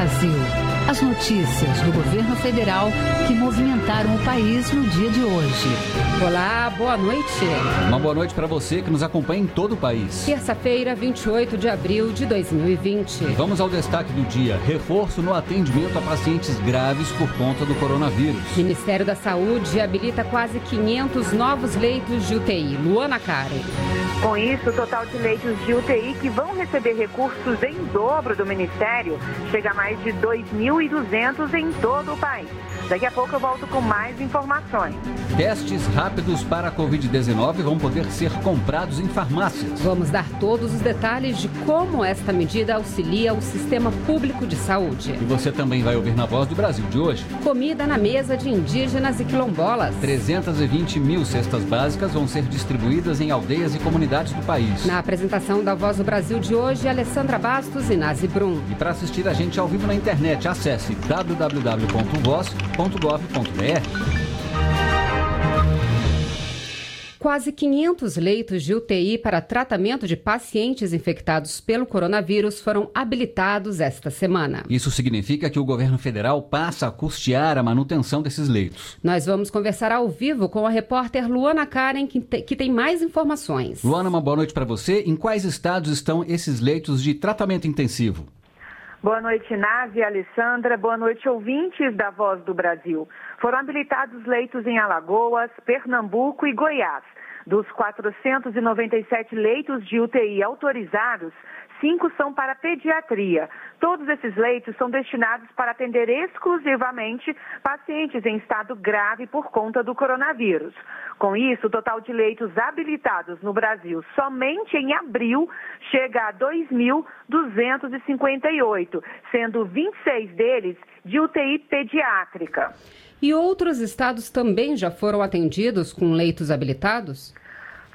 Brasil. As notícias do governo federal que movimentaram o país no dia de hoje. Olá, boa noite. Uma boa noite para você que nos acompanha em todo o país. Terça-feira, 28 de abril de 2020. Vamos ao destaque do dia: reforço no atendimento a pacientes graves por conta do coronavírus. Ministério da Saúde habilita quase 500 novos leitos de UTI. Luana Karen. Com isso, o total de leitos de UTI que vão receber recursos em dobro do Ministério chega a mais de 2.200 em todo o país. Daqui a pouco eu volto com mais informações. Testes rápidos para a Covid-19 vão poder ser comprados em farmácias. Vamos dar todos os detalhes de como esta medida auxilia o sistema público de saúde. E você também vai ouvir na Voz do Brasil de hoje. Comida na mesa de indígenas e quilombolas. 320 mil cestas básicas vão ser distribuídas em aldeias e comunidades do país. Na apresentação da Voz do Brasil de hoje, Alessandra Bastos e Nazi Brum. E para assistir a gente ao vivo na internet, acesse www.voz.com www.gov.br. Quase 500 leitos de UTI para tratamento de pacientes infectados pelo coronavírus foram habilitados esta semana. Isso significa que o governo federal passa a custear a manutenção desses leitos. Nós vamos conversar ao vivo com a repórter Luana Karen, que, te, que tem mais informações. Luana, uma boa noite para você. Em quais estados estão esses leitos de tratamento intensivo? Boa noite, Nave, Alessandra. Boa noite, ouvintes da Voz do Brasil. Foram habilitados leitos em Alagoas, Pernambuco e Goiás. Dos 497 leitos de UTI autorizados, cinco são para pediatria. Todos esses leitos são destinados para atender exclusivamente pacientes em estado grave por conta do coronavírus. Com isso, o total de leitos habilitados no Brasil somente em abril chega a 2.258, sendo 26 deles de UTI pediátrica. E outros estados também já foram atendidos com leitos habilitados?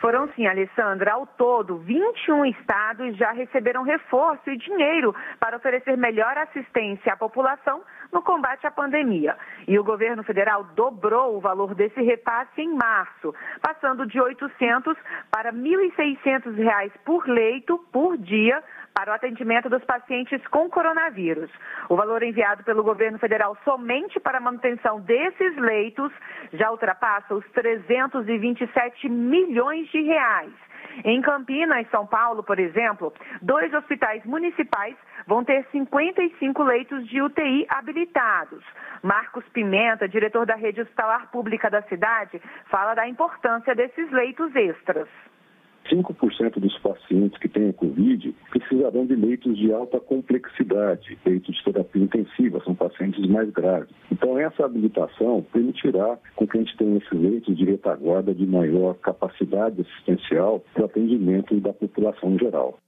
Foram sim, Alessandra. Ao todo, 21 estados já receberam reforço e dinheiro para oferecer melhor assistência à população no combate à pandemia. E o governo federal dobrou o valor desse repasse em março, passando de 800 para 1.600 reais por leito por dia para o atendimento dos pacientes com coronavírus. O valor enviado pelo governo federal somente para a manutenção desses leitos já ultrapassa os 327 milhões de reais. Em Campinas, São Paulo, por exemplo, dois hospitais municipais vão ter 55 leitos de UTI habilitados. Marcos Pimenta, diretor da rede hospitalar pública da cidade, fala da importância desses leitos extras. 5% dos pacientes que têm a Covid precisarão de leitos de alta complexidade, leitos de terapia intensiva, são pacientes mais graves. Então, essa habilitação permitirá com que a gente tenha esses leitos de retaguarda de maior capacidade assistencial para o atendimento da população em geral.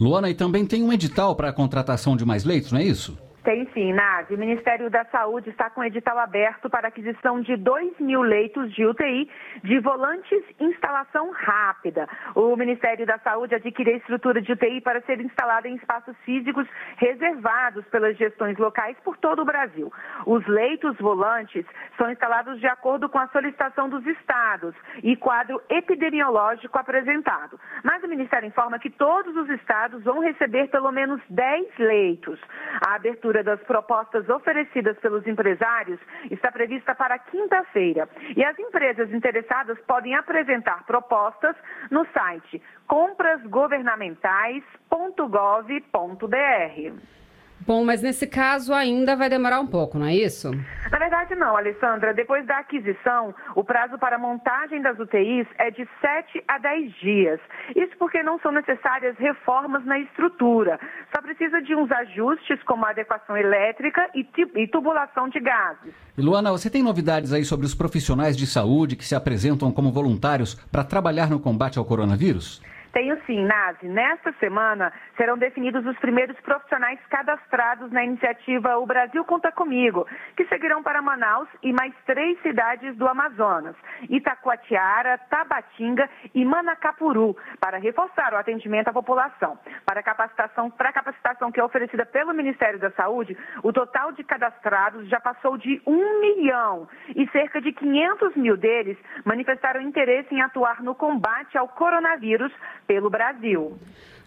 Luana, e também tem um edital para a contratação de mais leitos, não é isso? Tem sim, Nave. O Ministério da Saúde está com edital aberto para aquisição de 2 mil leitos de UTI de volantes instalação rápida. O Ministério da Saúde adquiriu a estrutura de UTI para ser instalada em espaços físicos reservados pelas gestões locais por todo o Brasil. Os leitos volantes são instalados de acordo com a solicitação dos estados e quadro epidemiológico apresentado. Mas o Ministério informa que todos os estados vão receber pelo menos 10 leitos. A abertura abertura das propostas oferecidas pelos empresários está prevista para quinta-feira. E as empresas interessadas podem apresentar propostas no site comprasgovernamentais.gov.br. Bom, mas nesse caso ainda vai demorar um pouco, não é isso? Na verdade, não, Alessandra. Depois da aquisição, o prazo para a montagem das UTIs é de 7 a 10 dias. Isso porque não são necessárias reformas na estrutura. Só precisa de uns ajustes, como adequação elétrica e, e tubulação de gases. E Luana, você tem novidades aí sobre os profissionais de saúde que se apresentam como voluntários para trabalhar no combate ao coronavírus? Tenho sim, Nazi. Nesta semana serão definidos os primeiros profissionais cadastrados na iniciativa O Brasil Conta Comigo, que seguirão para Manaus e mais três cidades do Amazonas, Itacoatiara, Tabatinga e Manacapuru, para reforçar o atendimento à população. Para a capacitação, para capacitação que é oferecida pelo Ministério da Saúde, o total de cadastrados já passou de um milhão e cerca de 500 mil deles manifestaram interesse em atuar no combate ao coronavírus pelo Brasil.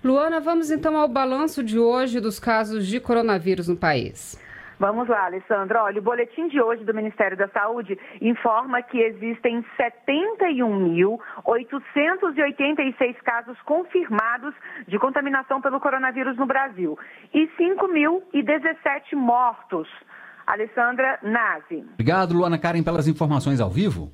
Luana, vamos então ao balanço de hoje dos casos de coronavírus no país. Vamos lá, Alessandra. Olha, o boletim de hoje do Ministério da Saúde informa que existem 71.886 casos confirmados de contaminação pelo coronavírus no Brasil e 5.017 mortos. Alessandra Nazi. Obrigado, Luana Karen, pelas informações ao vivo.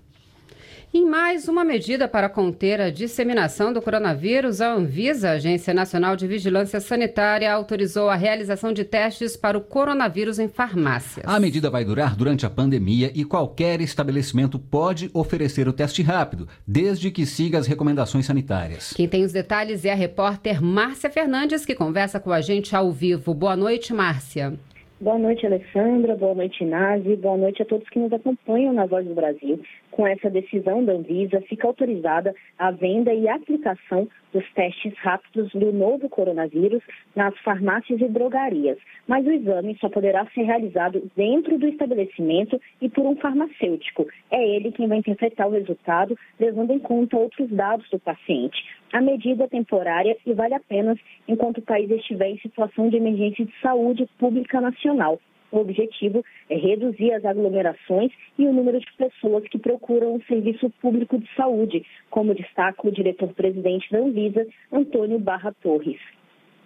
Em mais uma medida para conter a disseminação do coronavírus, a Anvisa, Agência Nacional de Vigilância Sanitária, autorizou a realização de testes para o coronavírus em farmácias. A medida vai durar durante a pandemia e qualquer estabelecimento pode oferecer o teste rápido, desde que siga as recomendações sanitárias. Quem tem os detalhes é a repórter Márcia Fernandes, que conversa com a gente ao vivo. Boa noite, Márcia. Boa noite, Alessandra. Boa noite, Nazi. Boa noite a todos que nos acompanham na Voz do Brasil. Com essa decisão da Anvisa, fica autorizada a venda e aplicação dos testes rápidos do novo coronavírus nas farmácias e drogarias. Mas o exame só poderá ser realizado dentro do estabelecimento e por um farmacêutico. É ele quem vai interpretar o resultado, levando em conta outros dados do paciente. A medida é temporária e vale apenas enquanto o país estiver em situação de emergência de saúde pública nacional. O objetivo é reduzir as aglomerações e o número de pessoas que procuram o serviço público de saúde, como destaca o diretor-presidente da Anvisa, Antônio Barra Torres.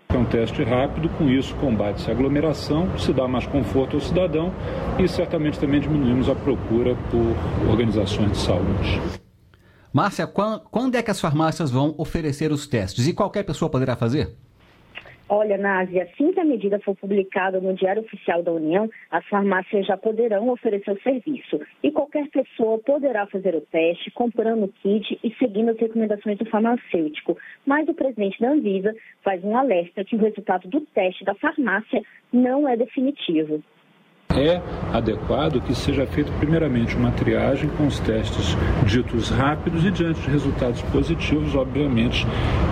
É um teste rápido, com isso combate-se a aglomeração, se dá mais conforto ao cidadão e certamente também diminuímos a procura por organizações de saúde. Márcia, quando é que as farmácias vão oferecer os testes e qualquer pessoa poderá fazer? Olha, Nazi, assim que a medida for publicada no Diário Oficial da União, as farmácias já poderão oferecer o serviço. E qualquer pessoa poderá fazer o teste comprando o kit e seguindo as recomendações do farmacêutico. Mas o presidente da Anvisa faz um alerta que o resultado do teste da farmácia não é definitivo é adequado que seja feita primeiramente uma triagem com os testes ditos rápidos e diante de resultados positivos, obviamente,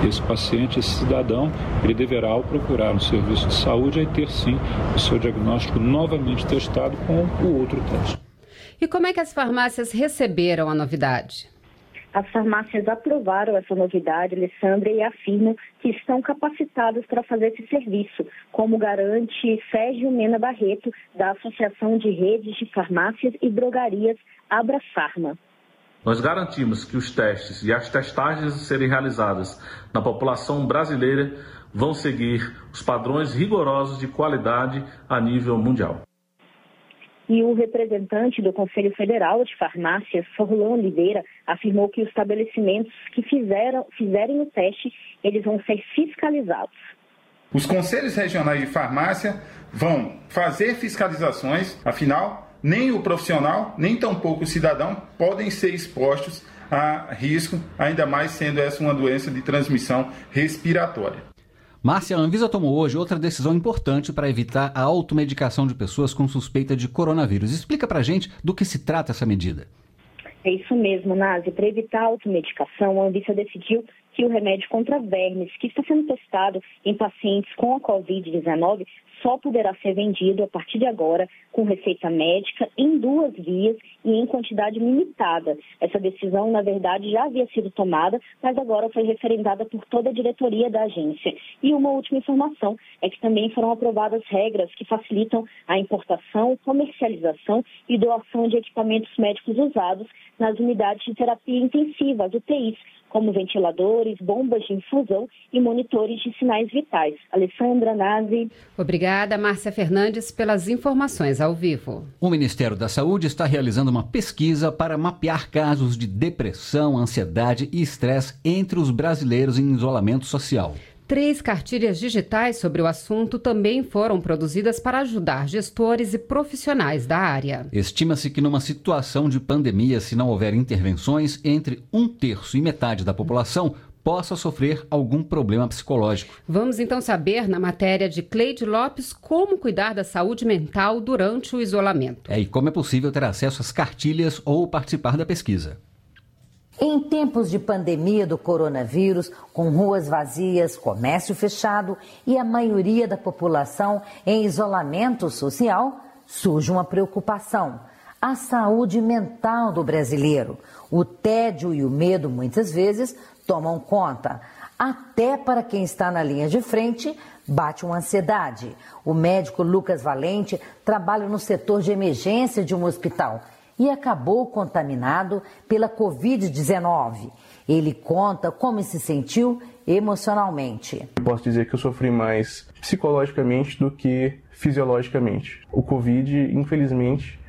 esse paciente, esse cidadão, ele deverá ao procurar um serviço de saúde e ter sim o seu diagnóstico novamente testado com o outro teste. E como é que as farmácias receberam a novidade? As farmácias aprovaram essa novidade, Alessandra, e afirmam que estão capacitadas para fazer esse serviço, como garante Sérgio Mena Barreto, da Associação de Redes de Farmácias e Drogarias Abrafarma. Nós garantimos que os testes e as testagens a serem realizadas na população brasileira vão seguir os padrões rigorosos de qualidade a nível mundial. E o representante do Conselho Federal de Farmácias, Forlan Oliveira, afirmou que os estabelecimentos que fizeram, fizerem o teste, eles vão ser fiscalizados. Os conselhos regionais de farmácia vão fazer fiscalizações, afinal, nem o profissional, nem tampouco o cidadão podem ser expostos a risco, ainda mais sendo essa uma doença de transmissão respiratória. Márcia, a Anvisa tomou hoje outra decisão importante para evitar a automedicação de pessoas com suspeita de coronavírus. Explica para gente do que se trata essa medida. É isso mesmo, Nazi. Para evitar a automedicação, a Anvisa decidiu que o remédio contra vermes, que está sendo testado em pacientes com a Covid-19, só poderá ser vendido a partir de agora com receita médica em duas vias e em quantidade limitada. Essa decisão, na verdade, já havia sido tomada, mas agora foi referendada por toda a diretoria da agência. E uma última informação é que também foram aprovadas regras que facilitam a importação, comercialização e doação de equipamentos médicos usados nas unidades de terapia intensiva, as UTIs, como ventiladores, bombas de infusão e monitores de sinais vitais. Alessandra Nazi. Obrigada, Márcia Fernandes, pelas informações ao vivo. O Ministério da Saúde está realizando uma pesquisa para mapear casos de depressão, ansiedade e estresse entre os brasileiros em isolamento social. Três cartilhas digitais sobre o assunto também foram produzidas para ajudar gestores e profissionais da área. Estima-se que numa situação de pandemia, se não houver intervenções, entre um terço e metade da população possa sofrer algum problema psicológico. Vamos então saber, na matéria de Cleide Lopes, como cuidar da saúde mental durante o isolamento. É, e como é possível ter acesso às cartilhas ou participar da pesquisa. Em tempos de pandemia do coronavírus, com ruas vazias, comércio fechado e a maioria da população em isolamento social, surge uma preocupação: a saúde mental do brasileiro. O tédio e o medo, muitas vezes, tomam conta. até para quem está na linha de frente, bate uma ansiedade. O médico Lucas Valente trabalha no setor de emergência de um hospital e acabou contaminado pela Covid-19. Ele conta como se sentiu emocionalmente. Posso dizer que eu sofri mais psicologicamente do que fisiologicamente. O Covid, infelizmente,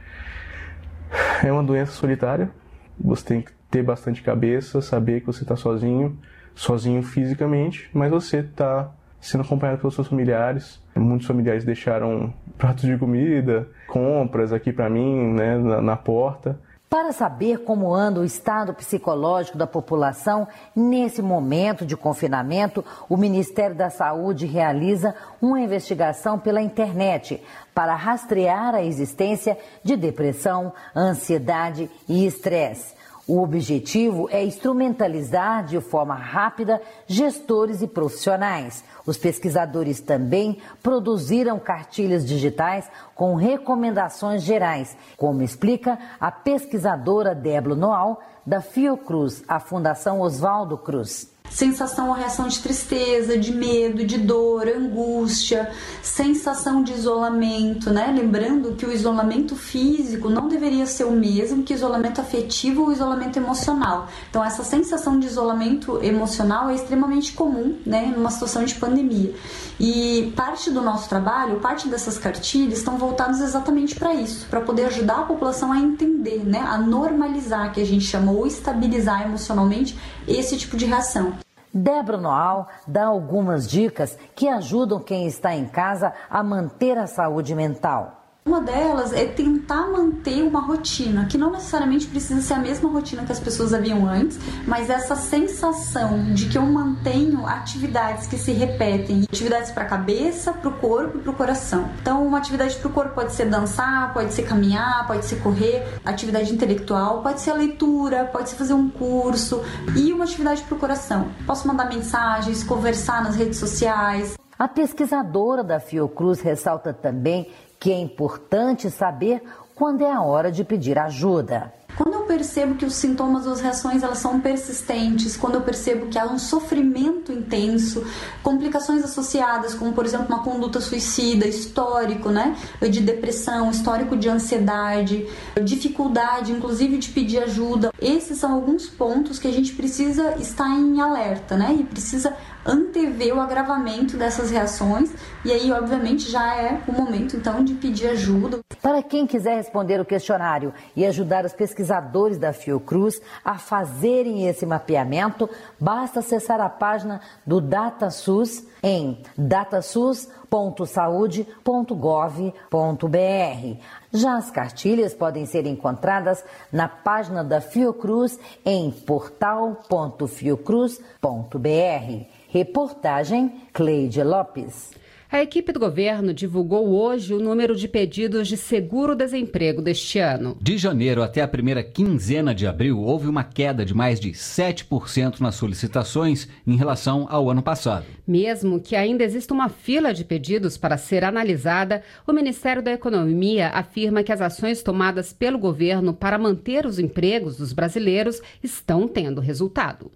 é uma doença solitária. Você tem que ter bastante cabeça, saber que você está sozinho, sozinho fisicamente, mas você está sendo acompanhado pelos seus familiares. Muitos familiares deixaram pratos de comida, compras aqui para mim, né, na, na porta. Para saber como anda o estado psicológico da população nesse momento de confinamento, o Ministério da Saúde realiza uma investigação pela internet para rastrear a existência de depressão, ansiedade e estresse. O objetivo é instrumentalizar de forma rápida gestores e profissionais. Os pesquisadores também produziram cartilhas digitais com recomendações gerais, como explica a pesquisadora Débora Noal, da Fiocruz, a Fundação Oswaldo Cruz sensação ou reação de tristeza, de medo, de dor, angústia, sensação de isolamento, né? Lembrando que o isolamento físico não deveria ser o mesmo que isolamento afetivo ou isolamento emocional. Então, essa sensação de isolamento emocional é extremamente comum, né, numa situação de pandemia. E parte do nosso trabalho, parte dessas cartilhas estão voltadas exatamente para isso, para poder ajudar a população a entender, né, a normalizar, que a gente chama, ou estabilizar emocionalmente esse tipo de reação. Débora Noal dá algumas dicas que ajudam quem está em casa a manter a saúde mental. Uma delas é tentar manter uma rotina, que não necessariamente precisa ser a mesma rotina que as pessoas haviam antes, mas essa sensação de que eu mantenho atividades que se repetem, atividades para a cabeça, para o corpo e para o coração. Então, uma atividade para o corpo pode ser dançar, pode ser caminhar, pode ser correr, atividade intelectual, pode ser a leitura, pode ser fazer um curso e uma atividade para o coração. Posso mandar mensagens, conversar nas redes sociais. A pesquisadora da Fiocruz ressalta também que é importante saber quando é a hora de pedir ajuda. Quando eu percebo que os sintomas ou as reações elas são persistentes, quando eu percebo que há um sofrimento intenso, complicações associadas, como por exemplo uma conduta suicida, histórico, né, de depressão, histórico de ansiedade, dificuldade, inclusive de pedir ajuda, esses são alguns pontos que a gente precisa estar em alerta, né, e precisa antever o agravamento dessas reações e aí, obviamente, já é o momento então de pedir ajuda. Para quem quiser responder o questionário e ajudar os pesquisadores da Fiocruz a fazerem esse mapeamento, basta acessar a página do DataSUS em datasus.saude.gov.br. Já as cartilhas podem ser encontradas na página da Fiocruz em portal.fiocruz.br. Reportagem Cleide Lopes. A equipe do governo divulgou hoje o número de pedidos de seguro-desemprego deste ano. De janeiro até a primeira quinzena de abril, houve uma queda de mais de 7% nas solicitações em relação ao ano passado. Mesmo que ainda exista uma fila de pedidos para ser analisada, o Ministério da Economia afirma que as ações tomadas pelo governo para manter os empregos dos brasileiros estão tendo resultado.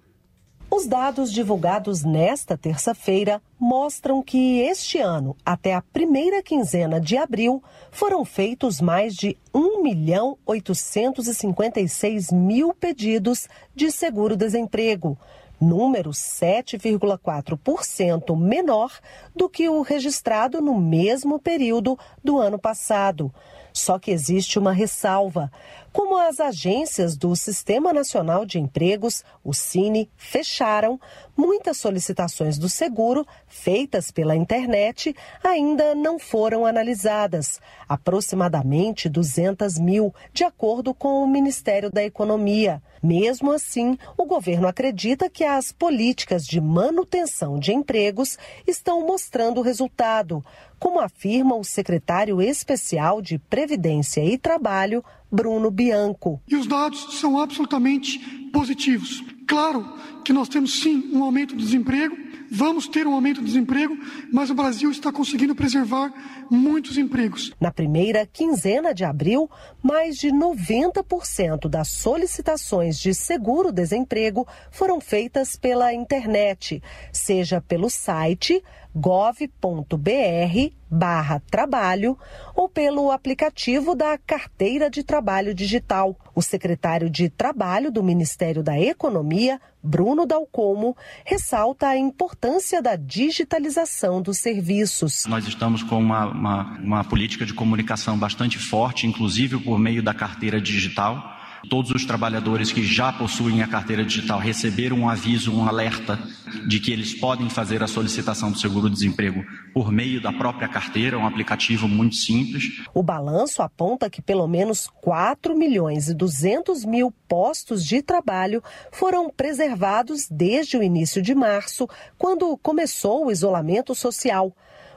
Os dados divulgados nesta terça-feira mostram que este ano, até a primeira quinzena de abril, foram feitos mais de 1 milhão 856 mil pedidos de seguro-desemprego, número 7,4% menor do que o registrado no mesmo período do ano passado. Só que existe uma ressalva. Como as agências do Sistema Nacional de Empregos, o Cine, fecharam, muitas solicitações do seguro feitas pela internet ainda não foram analisadas, aproximadamente 200 mil, de acordo com o Ministério da Economia. Mesmo assim, o governo acredita que as políticas de manutenção de empregos estão mostrando resultado, como afirma o secretário especial de Previdência e Trabalho, Bruno Bianco. E os dados são absolutamente positivos. Claro que nós temos sim um aumento do desemprego, vamos ter um aumento do desemprego, mas o Brasil está conseguindo preservar muitos empregos. Na primeira quinzena de abril, mais de 90% das solicitações de seguro-desemprego foram feitas pela internet, seja pelo site gov.br barra trabalho ou pelo aplicativo da Carteira de Trabalho Digital. O secretário de Trabalho do Ministério da Economia, Bruno Dalcomo, ressalta a importância da digitalização dos serviços. Nós estamos com uma, uma, uma política de comunicação bastante forte, inclusive por meio da carteira digital Todos os trabalhadores que já possuem a carteira digital receberam um aviso, um alerta de que eles podem fazer a solicitação do seguro-desemprego por meio da própria carteira, um aplicativo muito simples. O balanço aponta que pelo menos 4 milhões e 200 mil postos de trabalho foram preservados desde o início de março, quando começou o isolamento social.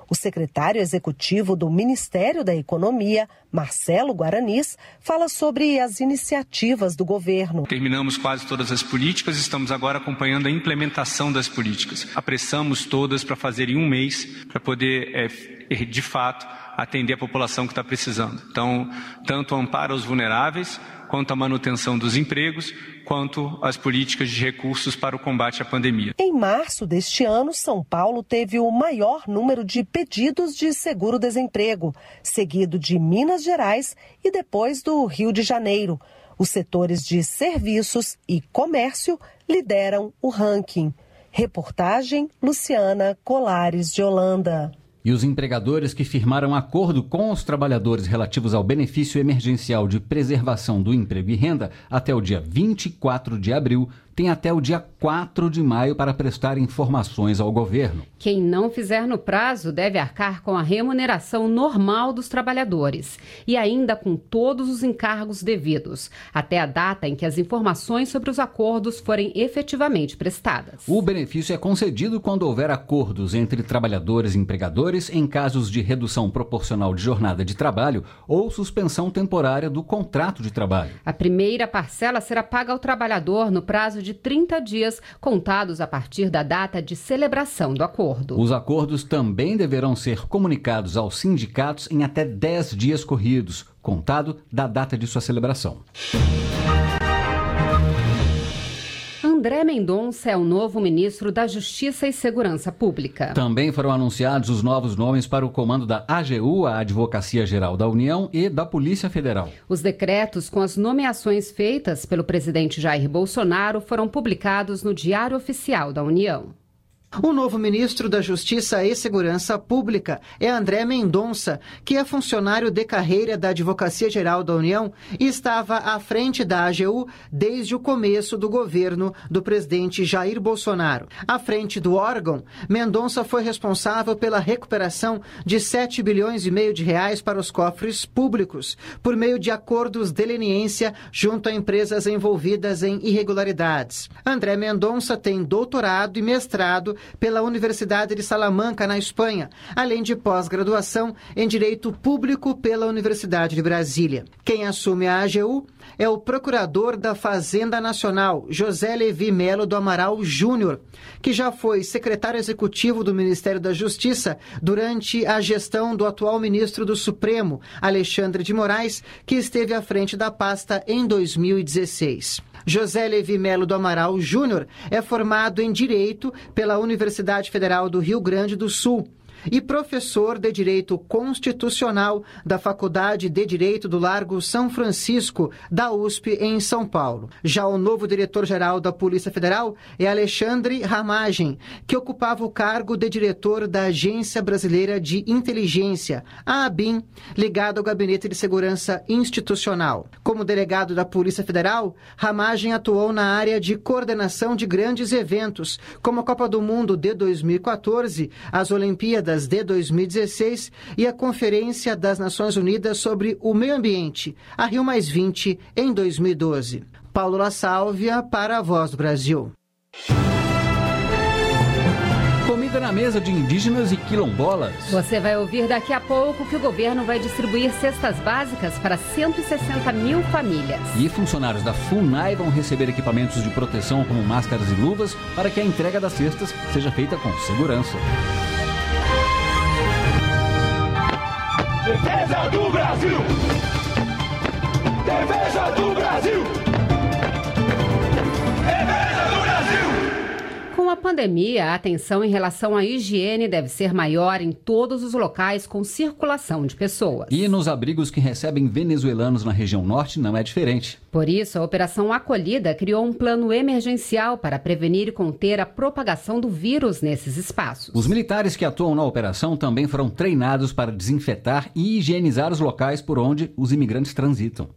O secretário executivo do Ministério da Economia, Marcelo Guaranis, fala sobre as iniciativas do governo. Terminamos quase todas as políticas, estamos agora acompanhando a implementação das políticas. Apressamos todas para fazer em um mês, para poder, é, de fato, atender a população que está precisando. Então, tanto amparo aos vulneráveis, quanto à manutenção dos empregos, quanto às políticas de recursos para o combate à pandemia. Em março deste ano, São Paulo teve o maior número de pedidos de seguro-desemprego, seguido de Minas Gerais e depois do Rio de Janeiro. Os setores de serviços e comércio lideram o ranking. Reportagem Luciana Colares de Holanda. E os empregadores que firmaram acordo com os trabalhadores relativos ao benefício emergencial de preservação do emprego e renda até o dia 24 de abril tem até o dia 4 de maio para prestar informações ao governo. Quem não fizer no prazo deve arcar com a remuneração normal dos trabalhadores e ainda com todos os encargos devidos, até a data em que as informações sobre os acordos forem efetivamente prestadas. O benefício é concedido quando houver acordos entre trabalhadores e empregadores em casos de redução proporcional de jornada de trabalho ou suspensão temporária do contrato de trabalho. A primeira parcela será paga ao trabalhador no prazo de de 30 dias, contados a partir da data de celebração do acordo. Os acordos também deverão ser comunicados aos sindicatos em até 10 dias corridos, contado da data de sua celebração. André Mendonça é o novo ministro da Justiça e Segurança Pública. Também foram anunciados os novos nomes para o comando da AGU, a Advocacia Geral da União, e da Polícia Federal. Os decretos com as nomeações feitas pelo presidente Jair Bolsonaro foram publicados no Diário Oficial da União. O novo ministro da Justiça e Segurança Pública é André Mendonça, que é funcionário de carreira da Advocacia Geral da União e estava à frente da AGU desde o começo do governo do presidente Jair Bolsonaro. À frente do órgão, Mendonça foi responsável pela recuperação de 7 bilhões e meio de reais para os cofres públicos, por meio de acordos de leniência junto a empresas envolvidas em irregularidades. André Mendonça tem doutorado e mestrado pela Universidade de Salamanca, na Espanha, além de pós-graduação em Direito Público pela Universidade de Brasília. Quem assume a AGU é o procurador da Fazenda Nacional, José Levi Melo do Amaral Júnior, que já foi secretário executivo do Ministério da Justiça durante a gestão do atual ministro do Supremo, Alexandre de Moraes, que esteve à frente da pasta em 2016. José Levi Melo do Amaral Júnior é formado em Direito pela Universidade Federal do Rio Grande do Sul e professor de Direito Constitucional da Faculdade de Direito do Largo São Francisco, da USP, em São Paulo. Já o novo diretor-geral da Polícia Federal é Alexandre Ramagem, que ocupava o cargo de diretor da Agência Brasileira de Inteligência, a ABIN, ligado ao Gabinete de Segurança Institucional. Como delegado da Polícia Federal, Ramagem atuou na área de coordenação de grandes eventos, como a Copa do Mundo de 2014, as Olimpíadas Olimpíadas de 2016 e a Conferência das Nações Unidas sobre o Meio Ambiente, a Rio Mais 20, em 2012. Paulo La Sálvia para a Voz do Brasil. Comida na mesa de indígenas e quilombolas. Você vai ouvir daqui a pouco que o governo vai distribuir cestas básicas para 160 mil famílias. E funcionários da FUNAI vão receber equipamentos de proteção como máscaras e luvas para que a entrega das cestas seja feita com segurança. Defesa do Brasil! Defesa do Brasil! Defesa! A pandemia, a atenção em relação à higiene deve ser maior em todos os locais com circulação de pessoas. E nos abrigos que recebem venezuelanos na região norte não é diferente. Por isso, a Operação Acolhida criou um plano emergencial para prevenir e conter a propagação do vírus nesses espaços. Os militares que atuam na operação também foram treinados para desinfetar e higienizar os locais por onde os imigrantes transitam.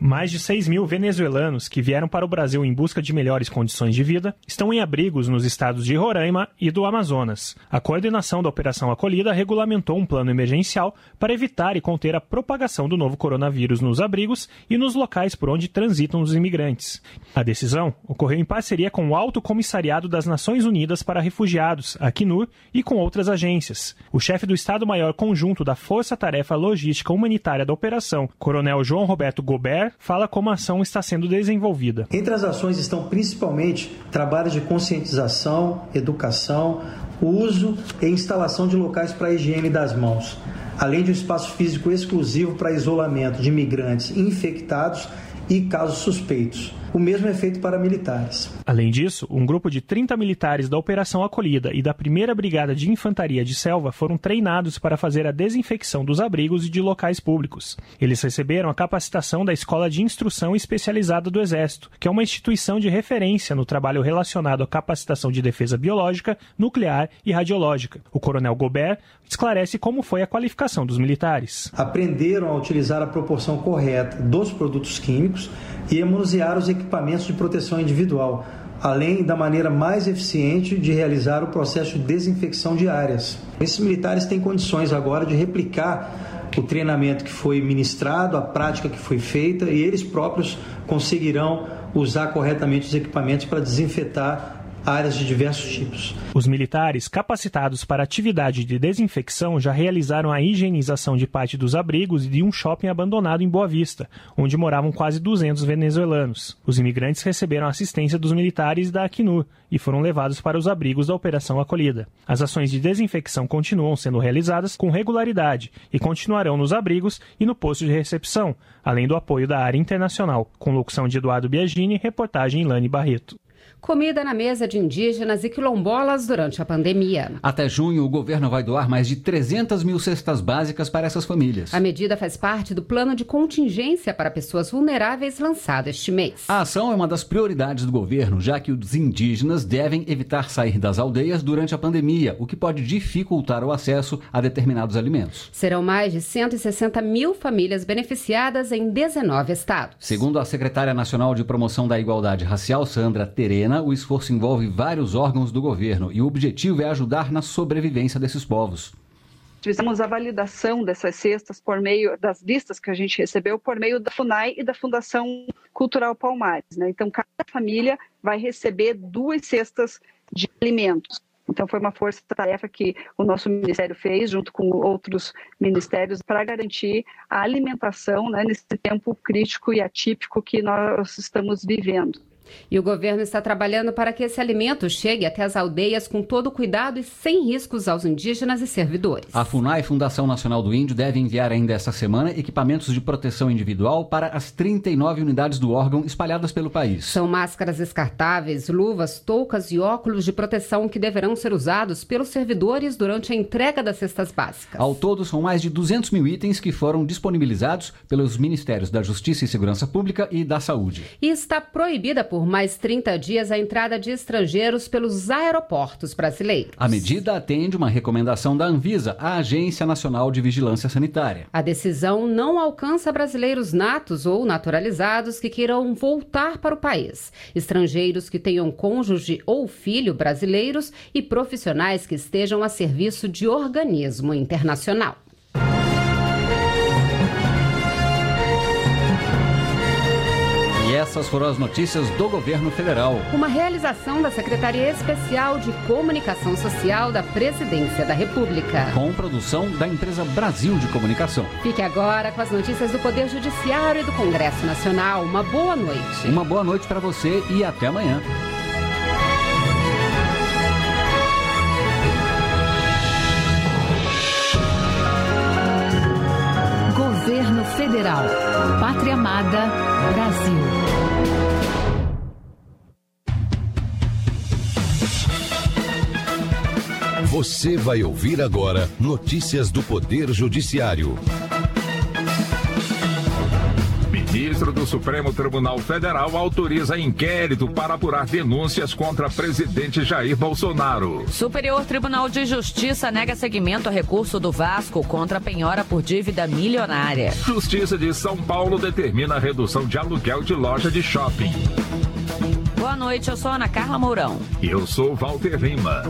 Mais de 6 mil venezuelanos que vieram para o Brasil em busca de melhores condições de vida estão em abrigos nos estados de Roraima e do Amazonas. A coordenação da Operação Acolhida regulamentou um plano emergencial para evitar e conter a propagação do novo coronavírus nos abrigos e nos locais por onde transitam os imigrantes. A decisão ocorreu em parceria com o Alto Comissariado das Nações Unidas para Refugiados, Acnur, e com outras agências. O chefe do Estado-Maior Conjunto da Força Tarefa Logística Humanitária da Operação, Coronel João Roberto Gobert, fala como a ação está sendo desenvolvida. Entre as ações estão principalmente trabalhos de conscientização, educação, uso e instalação de locais para a higiene das mãos, além de um espaço físico exclusivo para isolamento de imigrantes infectados e casos suspeitos. O mesmo é feito para militares. Além disso, um grupo de 30 militares da Operação Acolhida e da 1 Brigada de Infantaria de Selva foram treinados para fazer a desinfecção dos abrigos e de locais públicos. Eles receberam a capacitação da Escola de Instrução Especializada do Exército, que é uma instituição de referência no trabalho relacionado à capacitação de defesa biológica, nuclear e radiológica. O Coronel Gobert esclarece como foi a qualificação dos militares. Aprenderam a utilizar a proporção correta dos produtos químicos e manusear os equipamentos de proteção individual, além da maneira mais eficiente de realizar o processo de desinfecção de áreas. Esses militares têm condições agora de replicar o treinamento que foi ministrado, a prática que foi feita e eles próprios conseguirão usar corretamente os equipamentos para desinfetar áreas de diversos tipos. Os militares capacitados para atividade de desinfecção já realizaram a higienização de parte dos abrigos e de um shopping abandonado em Boa Vista, onde moravam quase 200 venezuelanos. Os imigrantes receberam assistência dos militares da Acnur e foram levados para os abrigos da Operação Acolhida. As ações de desinfecção continuam sendo realizadas com regularidade e continuarão nos abrigos e no posto de recepção, além do apoio da área internacional, com locução de Eduardo Biagini, reportagem Lani Barreto comida na mesa de indígenas e quilombolas durante a pandemia. Até junho, o governo vai doar mais de 300 mil cestas básicas para essas famílias. A medida faz parte do plano de contingência para pessoas vulneráveis lançado este mês. A ação é uma das prioridades do governo, já que os indígenas devem evitar sair das aldeias durante a pandemia, o que pode dificultar o acesso a determinados alimentos. Serão mais de 160 mil famílias beneficiadas em 19 estados. Segundo a secretária nacional de promoção da igualdade racial, Sandra O esforço envolve vários órgãos do governo e o objetivo é ajudar na sobrevivência desses povos. Fizemos a validação dessas cestas por meio das listas que a gente recebeu por meio da FUNAI e da Fundação Cultural Palmares. Né? Então, cada família vai receber duas cestas de alimentos. Então, foi uma força-tarefa que o nosso ministério fez, junto com outros ministérios, para garantir a alimentação né, nesse tempo crítico e atípico que nós estamos vivendo. E o governo está trabalhando para que esse alimento chegue até as aldeias com todo cuidado e sem riscos aos indígenas e servidores. A FUNAI, Fundação Nacional do Índio, deve enviar ainda esta semana equipamentos de proteção individual para as 39 unidades do órgão espalhadas pelo país. São máscaras descartáveis, luvas, toucas e óculos de proteção que deverão ser usados pelos servidores durante a entrega das cestas básicas. Ao todo, são mais de 200 mil itens que foram disponibilizados pelos Ministérios da Justiça e Segurança Pública e da Saúde. E está proibida por por mais 30 dias a entrada de estrangeiros pelos aeroportos brasileiros. A medida atende uma recomendação da Anvisa, a Agência Nacional de Vigilância Sanitária. A decisão não alcança brasileiros natos ou naturalizados que queiram voltar para o país, estrangeiros que tenham cônjuge ou filho brasileiros e profissionais que estejam a serviço de organismo internacional. Essas foram as notícias do governo federal. Uma realização da Secretaria Especial de Comunicação Social da Presidência da República. Com produção da empresa Brasil de Comunicação. Fique agora com as notícias do Poder Judiciário e do Congresso Nacional. Uma boa noite. Uma boa noite para você e até amanhã. Governo Federal. Pátria Amada, Brasil. Você vai ouvir agora notícias do Poder Judiciário. Ministro do Supremo Tribunal Federal autoriza inquérito para apurar denúncias contra presidente Jair Bolsonaro. Superior Tribunal de Justiça nega seguimento a recurso do Vasco contra a penhora por dívida milionária. Justiça de São Paulo determina a redução de aluguel de loja de shopping. Boa noite, eu sou Ana Carla Mourão. E eu sou Walter Lima.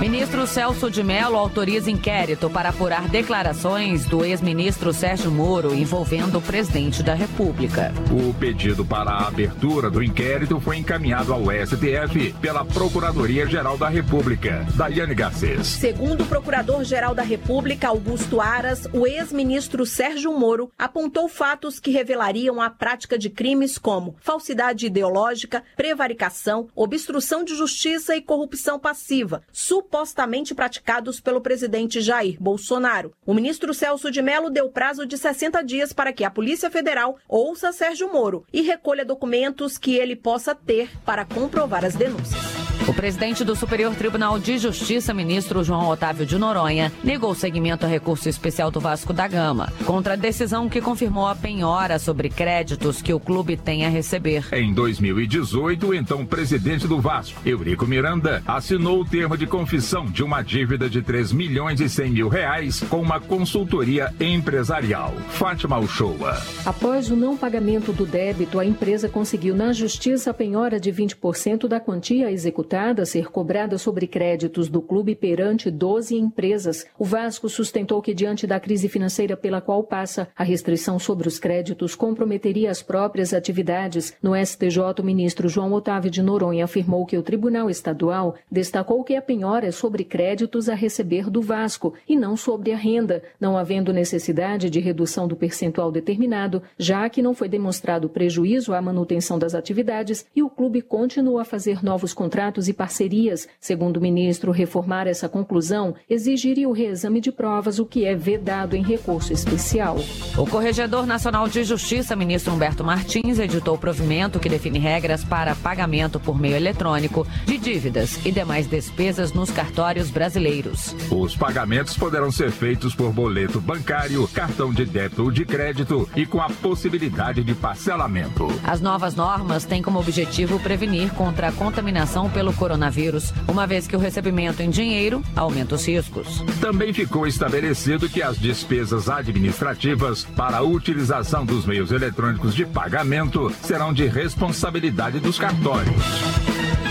Ministro Celso de Mello autoriza inquérito para apurar declarações do ex-ministro Sérgio Moro envolvendo o presidente da República. O pedido para a abertura do inquérito foi encaminhado ao STF pela Procuradoria-Geral da República. Daiane Garcês. Segundo o Procurador-Geral da República, Augusto Aras, o ex-ministro Sérgio Moro apontou fatos que revelariam a prática de crimes como falsidade ideológica, prevaricação, obstrução de justiça e corrupção passiva, supostamente praticados pelo presidente Jair Bolsonaro. O ministro Celso de Mello deu prazo de 60 dias para que a Polícia Federal ouça Sérgio Moro e recolha documentos que ele possa ter para comprovar as denúncias. O presidente do Superior Tribunal de Justiça, ministro João Otávio de Noronha, negou seguimento a recurso especial do Vasco da Gama contra a decisão que confirmou a penhora sobre créditos que o clube tem a receber. Em 2018, o então presidente do Vasco, Eurico Miranda, assinou o termo de confissão de uma dívida de 3 milhões e 100 mil reais com uma consultoria empresarial. Fátima Uchoa. Após o não pagamento do débito, a empresa conseguiu na justiça a penhora de 20% da quantia executada a ser cobrada sobre créditos do clube perante 12 empresas. O Vasco sustentou que, diante da crise financeira pela qual passa, a restrição sobre os créditos comprometeria as próprias atividades. No STJ, o ministro João Otávio de Noronha afirmou que o Tribunal Estadual destacou que a penhora é sobre créditos a receber do Vasco e não sobre a renda, não havendo necessidade de redução do percentual determinado, já que não foi demonstrado prejuízo à manutenção das atividades e o clube continua a fazer novos contratos e parcerias. Segundo o ministro, reformar essa conclusão exigiria o reexame de provas, o que é vedado em recurso especial. O Corregedor Nacional de Justiça, ministro Humberto Martins, editou o provimento que define regras para pagamento por meio eletrônico de dívidas e demais despesas nos cartórios brasileiros. Os pagamentos poderão ser feitos por boleto bancário, cartão de débito ou de crédito e com a possibilidade de parcelamento. As novas normas têm como objetivo prevenir contra a contaminação pelo coronavírus, uma vez que o recebimento em dinheiro aumenta os riscos. Também ficou estabelecido que as despesas administrativas para a utilização dos meios eletrônicos de pagamento serão de responsabilidade dos cartórios.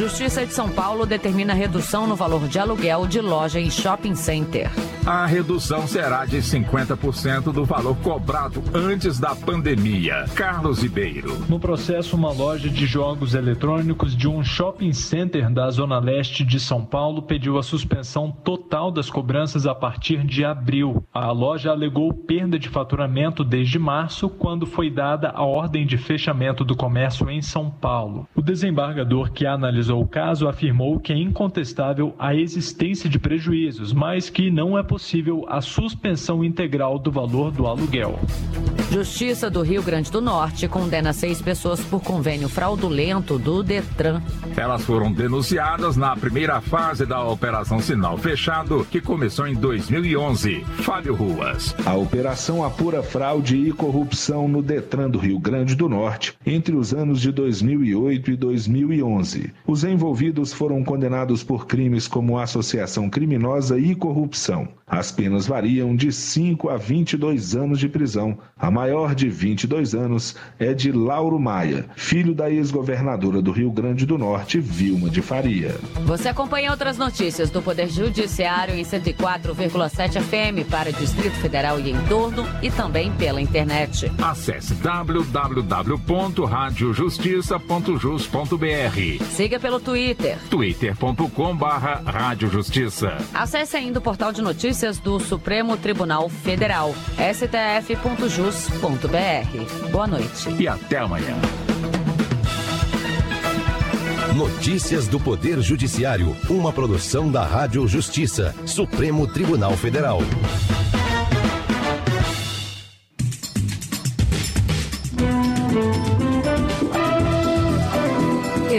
Justiça de São Paulo determina redução no valor de aluguel de loja em shopping center. A redução será de 50% do valor cobrado antes da pandemia. Carlos Ribeiro. No processo, uma loja de jogos eletrônicos de um shopping center da Zona Leste de São Paulo pediu a suspensão total das cobranças a partir de abril. A loja alegou perda de faturamento desde março, quando foi dada a ordem de fechamento do comércio em São Paulo. O desembargador que analisou o caso afirmou que é incontestável a existência de prejuízos, mas que não é possível a suspensão integral do valor do aluguel. Justiça do Rio Grande do Norte condena seis pessoas por convênio fraudulento do Detran. Elas foram denunciadas na primeira fase da Operação Sinal Fechado, que começou em 2011. Fábio Ruas. A operação apura fraude e corrupção no Detran do Rio Grande do Norte entre os anos de 2008 e 2011. Os envolvidos foram condenados por crimes como associação criminosa e corrupção. As penas variam de 5 a 22 anos de prisão. A maior de 22 anos é de Lauro Maia, filho da ex-governadora do Rio Grande do Norte, Vilma de Faria. Você acompanha outras notícias do Poder Judiciário em 104,7 FM para Distrito Federal e em torno e também pela internet. Acesse www.radiojustiça.jus.br. Siga pelo Twitter. twitter.com/barra Justiça. Acesse ainda o portal de notícias do Supremo Tribunal Federal, stf.jus.br. Boa noite. E até amanhã. Notícias do Poder Judiciário, uma produção da Rádio Justiça, Supremo Tribunal Federal.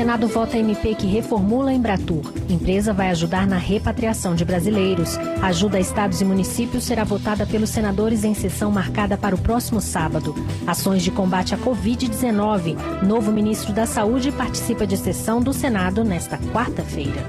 Senado vota MP que reformula a Embratur. Empresa vai ajudar na repatriação de brasileiros. Ajuda a estados e municípios será votada pelos senadores em sessão marcada para o próximo sábado. Ações de combate à Covid-19. Novo ministro da Saúde participa de sessão do Senado nesta quarta-feira.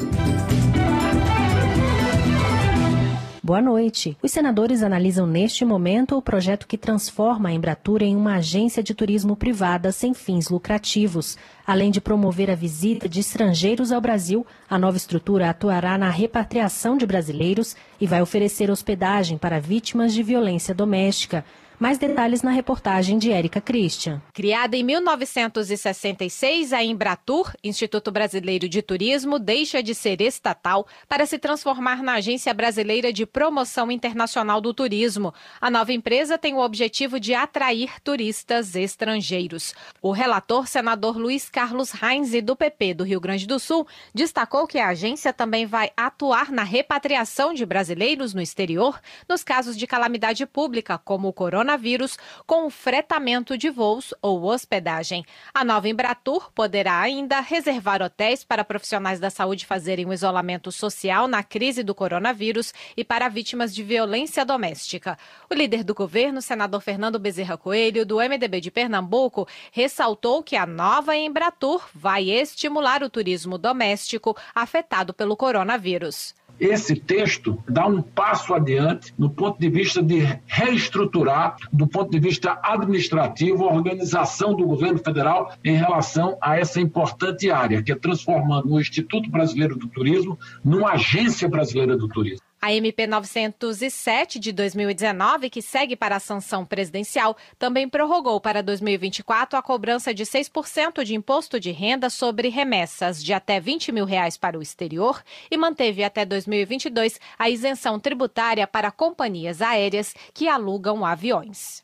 Boa noite. Os senadores analisam neste momento o projeto que transforma a Embratur em uma agência de turismo privada sem fins lucrativos. Além de promover a visita de estrangeiros ao Brasil, a nova estrutura atuará na repatriação de brasileiros e vai oferecer hospedagem para vítimas de violência doméstica. Mais detalhes na reportagem de Érica Christian. Criada em 1966, a Embratur, Instituto Brasileiro de Turismo, deixa de ser estatal para se transformar na Agência Brasileira de Promoção Internacional do Turismo. A nova empresa tem o objetivo de atrair turistas estrangeiros. O relator, senador Luiz Carlos Heinz, do PP do Rio Grande do Sul, destacou que a agência também vai atuar na repatriação de brasileiros no exterior nos casos de calamidade pública, como o coronavírus coronavírus com o fretamento de voos ou hospedagem. A nova Embratur poderá ainda reservar hotéis para profissionais da saúde fazerem o isolamento social na crise do coronavírus e para vítimas de violência doméstica. O líder do governo, senador Fernando Bezerra Coelho, do MDB de Pernambuco, ressaltou que a nova Embratur vai estimular o turismo doméstico afetado pelo coronavírus esse texto dá um passo adiante no ponto de vista de reestruturar, do ponto de vista administrativo, a organização do governo federal em relação a essa importante área, que é transformando o Instituto Brasileiro do Turismo numa agência brasileira do turismo. A MP 907 de 2019, que segue para a sanção presidencial, também prorrogou para 2024 a cobrança de 6% de imposto de renda sobre remessas de até 20 mil reais para o exterior e manteve até 2022 a isenção tributária para companhias aéreas que alugam aviões.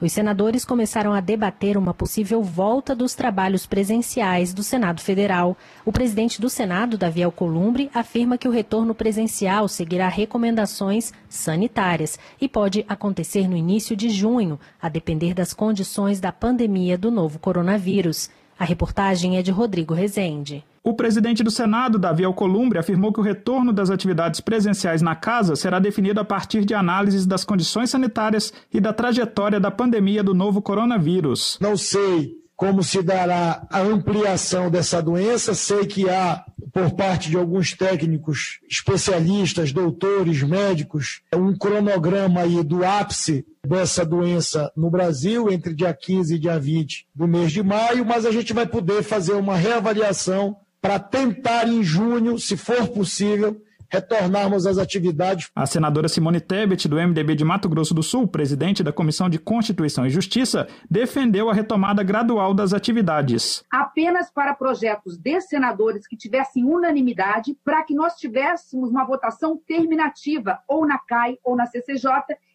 Os senadores começaram a debater uma possível volta dos trabalhos presenciais do Senado Federal. O presidente do Senado, Davi Alcolumbre, afirma que o retorno presencial seguirá recomendações sanitárias e pode acontecer no início de junho, a depender das condições da pandemia do novo coronavírus. A reportagem é de Rodrigo Rezende. O presidente do Senado, Davi Alcolumbre, afirmou que o retorno das atividades presenciais na casa será definido a partir de análises das condições sanitárias e da trajetória da pandemia do novo coronavírus. Não sei como se dará a ampliação dessa doença, sei que há, por parte de alguns técnicos, especialistas, doutores, médicos, um cronograma aí do ápice dessa doença no Brasil entre dia 15 e dia 20 do mês de maio, mas a gente vai poder fazer uma reavaliação para tentar em junho, se for possível, retornarmos às atividades. A senadora Simone Tebet, do MDB de Mato Grosso do Sul, presidente da Comissão de Constituição e Justiça, defendeu a retomada gradual das atividades. Apenas para projetos de senadores que tivessem unanimidade, para que nós tivéssemos uma votação terminativa, ou na CAI ou na CCJ,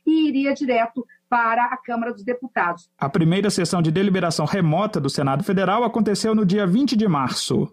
e iria direto para a Câmara dos Deputados. A primeira sessão de deliberação remota do Senado Federal aconteceu no dia 20 de março.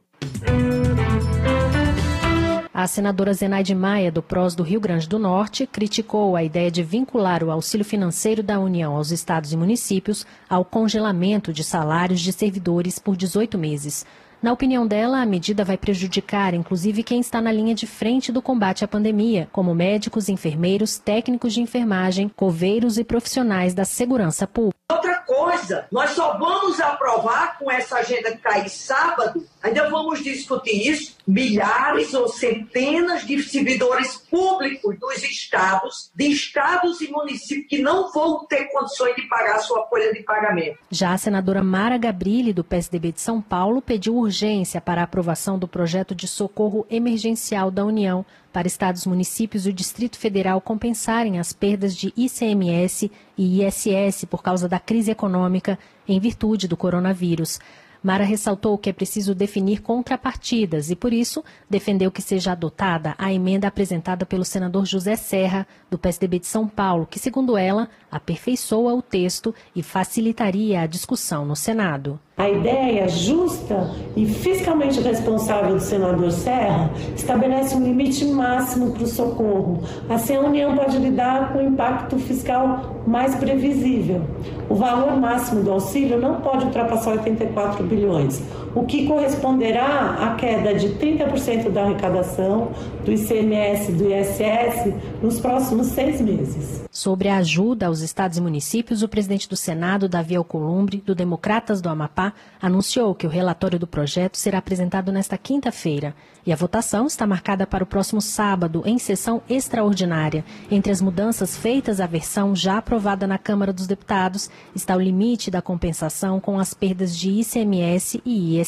A senadora Zenaide Maia, do PROS do Rio Grande do Norte, criticou a ideia de vincular o auxílio financeiro da União aos estados e municípios ao congelamento de salários de servidores por 18 meses. Na opinião dela, a medida vai prejudicar, inclusive, quem está na linha de frente do combate à pandemia, como médicos, enfermeiros, técnicos de enfermagem, coveiros e profissionais da segurança pública. Outra coisa, nós só vamos aprovar com essa agenda que cair sábado, ainda vamos discutir isso, milhares ou centenas de servidores públicos dos estados, de estados e municípios que não vão ter condições de pagar sua folha de pagamento. Já a senadora Mara Gabrilli, do PSDB de São Paulo, pediu urgência para a aprovação do projeto de socorro emergencial da União para estados, municípios e o Distrito Federal compensarem as perdas de ICMS e ISS por causa da crise econômica em virtude do coronavírus. Mara ressaltou que é preciso definir contrapartidas e, por isso, defendeu que seja adotada a emenda apresentada pelo senador José Serra, do PSDB de São Paulo, que, segundo ela, aperfeiçoa o texto e facilitaria a discussão no Senado. A ideia justa e fiscalmente responsável do senador Serra estabelece um limite máximo para o socorro. Assim, a União pode lidar com o impacto fiscal mais previsível. O valor máximo do auxílio não pode ultrapassar 84 bilhões, o que corresponderá à queda de 30% da arrecadação do ICMS e do ISS nos próximos seis meses. Sobre a ajuda aos estados e municípios, o presidente do Senado, Davi Alcolumbre, do Democratas do Amapá, anunciou que o relatório do projeto será apresentado nesta quinta-feira. E a votação está marcada para o próximo sábado, em sessão extraordinária. Entre as mudanças feitas à versão já aprovada na Câmara dos Deputados está o limite da compensação com as perdas de ICMS e ISS.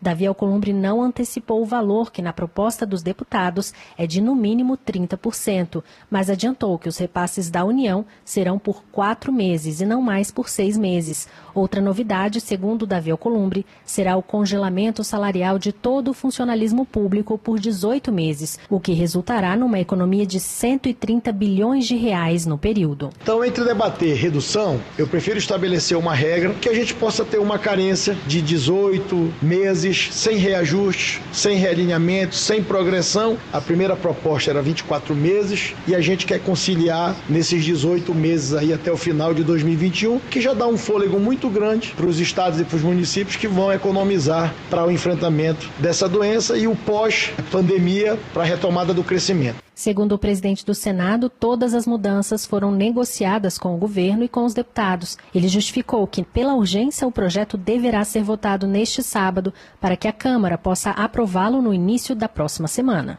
Davi Alcolumbre não antecipou o valor, que na proposta dos deputados é de no mínimo 30%, mas adiantou que os repasses da União serão por quatro meses e não mais por seis meses. Outra novidade, segundo Davi Alcolumbre, será o congelamento salarial de todo o funcionalismo público por 18 meses, o que resultará numa economia de 130 bilhões de reais no período. Então, entre debater redução, eu prefiro estabelecer uma regra que a gente possa ter uma carência de 18 meses sem reajuste, sem realinhamento, sem progressão. A primeira proposta era 24 meses e a gente quer conciliar nesses 18 meses aí até o final de 2021, que já dá um fôlego muito grande para os estados e para os municípios que vão economizar para o enfrentamento dessa doença e o pós-pandemia para a retomada do crescimento. Segundo o presidente do Senado, todas as mudanças foram negociadas com o governo e com os deputados. Ele justificou que, pela urgência, o projeto deverá ser votado neste sábado para que a Câmara possa aprová-lo no início da próxima semana.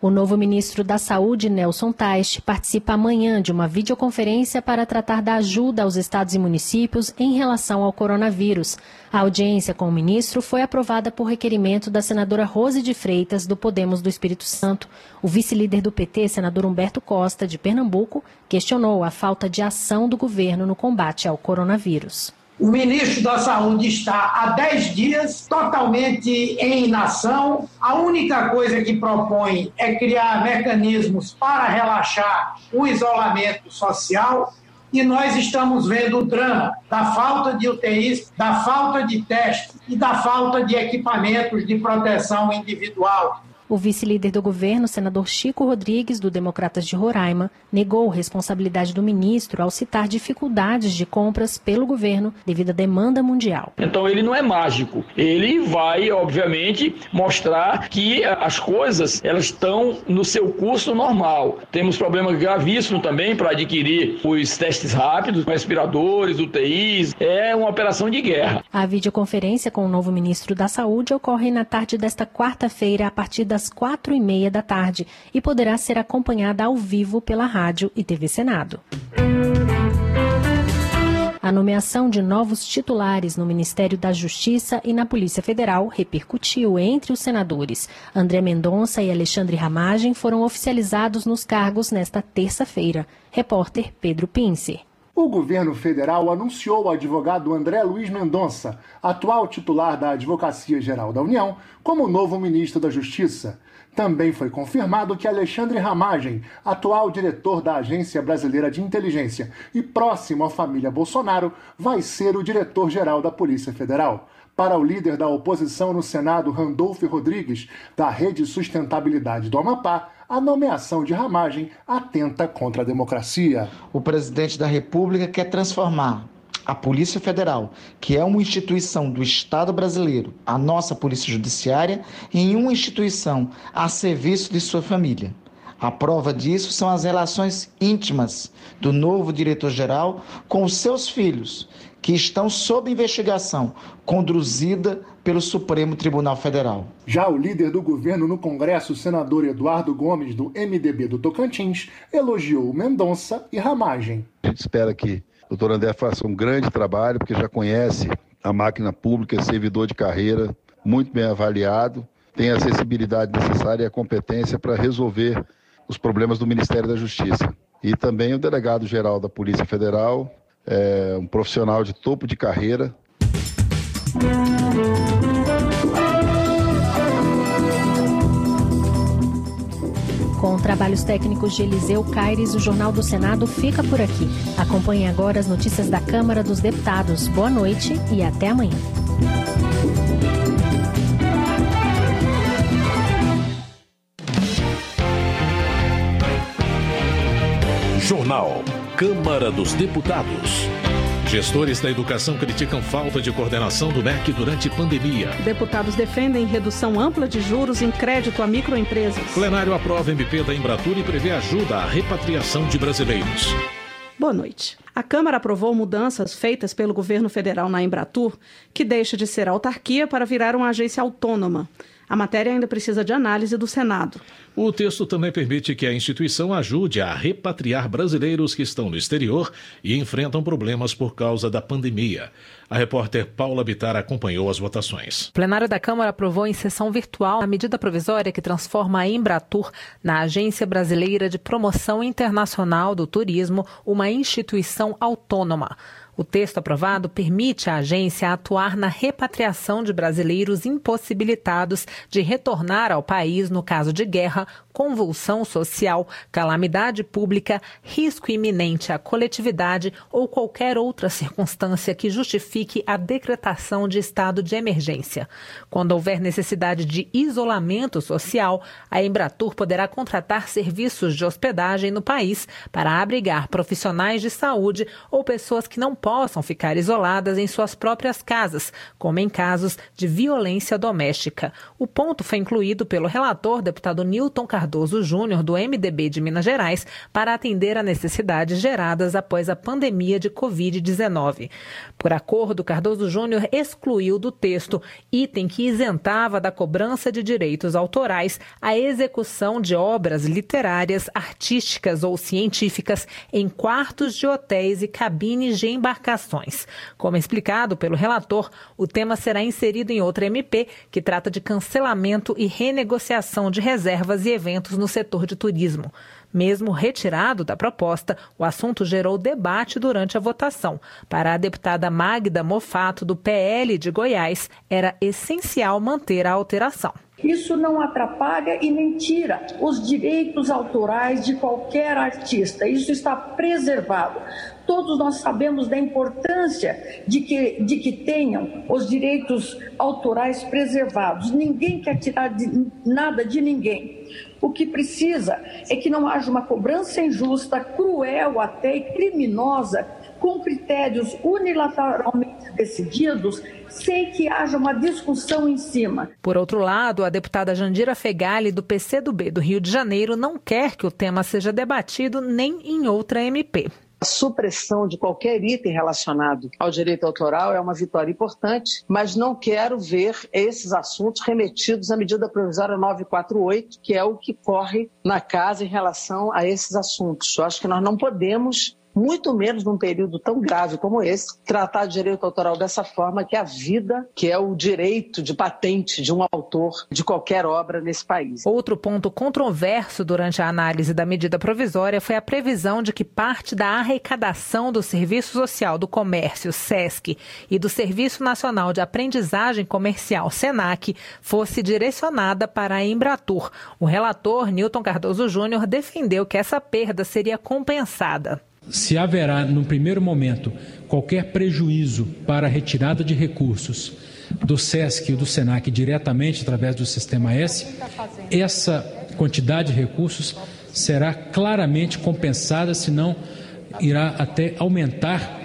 O novo ministro da Saúde, Nelson Teich, participa amanhã de uma videoconferência para tratar da ajuda aos estados e municípios em relação ao coronavírus. A audiência com o ministro foi aprovada por requerimento da senadora Rose de Freitas, do Podemos do Espírito Santo. O vice-líder do PT, senador Humberto Costa, de Pernambuco, questionou a falta de ação do governo no combate ao coronavírus. O ministro da Saúde está há 10 dias totalmente em inação. A única coisa que propõe é criar mecanismos para relaxar o isolamento social. E nós estamos vendo o drama da falta de UTIs, da falta de testes e da falta de equipamentos de proteção individual. O vice-líder do governo, senador Chico Rodrigues, do Democratas de Roraima, negou responsabilidade do ministro ao citar dificuldades de compras pelo governo devido à demanda mundial. Então ele não é mágico. Ele vai, obviamente, mostrar que as coisas elas estão no seu curso normal. Temos problema gravíssimo também para adquirir os testes rápidos, respiradores, UTIs. É uma operação de guerra. A videoconferência com o novo ministro da Saúde ocorre na tarde desta quarta-feira, a partir das das quatro e meia da tarde e poderá ser acompanhada ao vivo pela rádio e TV Senado. A nomeação de novos titulares no Ministério da Justiça e na Polícia Federal repercutiu entre os senadores. André Mendonça e Alexandre Ramagem foram oficializados nos cargos nesta terça-feira. Repórter Pedro Pince. O governo federal anunciou o advogado André Luiz Mendonça, atual titular da Advocacia Geral da União, como novo ministro da Justiça. Também foi confirmado que Alexandre Ramagem, atual diretor da Agência Brasileira de Inteligência e próximo à família Bolsonaro, vai ser o diretor-geral da Polícia Federal. Para o líder da oposição no Senado, Randolfo Rodrigues, da Rede Sustentabilidade do Amapá, a nomeação de Ramagem atenta contra a democracia. O presidente da República quer transformar a Polícia Federal, que é uma instituição do Estado brasileiro, a nossa Polícia Judiciária, em uma instituição a serviço de sua família. A prova disso são as relações íntimas do novo diretor-geral com os seus filhos, que estão sob investigação, conduzida pelo Supremo Tribunal Federal. Já o líder do governo no Congresso, o senador Eduardo Gomes, do MDB do Tocantins, elogiou Mendonça e Ramagem. A gente espera que o doutor André faça um grande trabalho, porque já conhece a máquina pública, é servidor de carreira, muito bem avaliado, tem a sensibilidade necessária e a competência para resolver os problemas do Ministério da Justiça. E também o delegado-geral da Polícia Federal, é um profissional de topo de carreira. Com trabalhos técnicos de Eliseu Caires, o Jornal do Senado fica por aqui. Acompanhe agora as notícias da Câmara dos Deputados. Boa noite e até amanhã. Jornal. Câmara dos Deputados. Gestores da educação criticam falta de coordenação do MEC durante pandemia. Deputados defendem redução ampla de juros em crédito a microempresas. Plenário aprova MP da Embratur e prevê ajuda à repatriação de brasileiros. Boa noite. A Câmara aprovou mudanças feitas pelo governo federal na Embratur, que deixa de ser autarquia para virar uma agência autônoma. A matéria ainda precisa de análise do Senado. O texto também permite que a instituição ajude a repatriar brasileiros que estão no exterior e enfrentam problemas por causa da pandemia. A repórter Paula Bitar acompanhou as votações. O plenário da Câmara aprovou em sessão virtual a medida provisória que transforma a Embratur na Agência Brasileira de Promoção Internacional do Turismo, uma instituição autônoma. O texto aprovado permite à agência atuar na repatriação de brasileiros impossibilitados de retornar ao país no caso de guerra, convulsão social, calamidade pública, risco iminente à coletividade ou qualquer outra circunstância que justifique a decretação de estado de emergência. Quando houver necessidade de isolamento social, a Embratur poderá contratar serviços de hospedagem no país para abrigar profissionais de saúde ou pessoas que não possam ficar isoladas em suas próprias casas, como em casos de violência doméstica. O ponto foi incluído pelo relator, deputado Newton Cardoso Júnior, do MDB de Minas Gerais, para atender a necessidades geradas após a pandemia de Covid-19. Por acordo, Cardoso Júnior excluiu do texto item que isentava da cobrança de direitos autorais a execução de obras literárias, artísticas ou científicas em quartos de hotéis e cabines de embarcações. Como explicado pelo relator, o tema será inserido em outra MP que trata de cancelamento e renegociação de reservas e eventos no setor de turismo. Mesmo retirado da proposta, o assunto gerou debate durante a votação. Para a deputada Magda Mofato, do PL de Goiás, era essencial manter a alteração. Isso não atrapalha e nem tira os direitos autorais de qualquer artista. Isso está preservado. Todos nós sabemos da importância de que, de que tenham os direitos autorais preservados. Ninguém quer tirar de, nada de ninguém. O que precisa é que não haja uma cobrança injusta, cruel até e criminosa, com critérios unilateralmente decididos, sem que haja uma discussão em cima. Por outro lado, a deputada Jandira Fegali, do PCdoB do Rio de Janeiro, não quer que o tema seja debatido nem em outra MP. A supressão de qualquer item relacionado ao direito autoral é uma vitória importante, mas não quero ver esses assuntos remetidos à medida provisória 948, que é o que corre na casa em relação a esses assuntos. Eu acho que nós não podemos muito menos num período tão grave como esse, tratar de direito autoral dessa forma, que é a vida, que é o direito de patente de um autor de qualquer obra nesse país. Outro ponto controverso durante a análise da medida provisória foi a previsão de que parte da arrecadação do Serviço Social do Comércio, SESC, e do Serviço Nacional de Aprendizagem Comercial, SENAC, fosse direcionada para a Embratur. O relator, Newton Cardoso Júnior, defendeu que essa perda seria compensada se haverá, no primeiro momento, qualquer prejuízo para a retirada de recursos do SESC e do SENAC diretamente através do Sistema S, essa quantidade de recursos será claramente compensada, senão irá até aumentar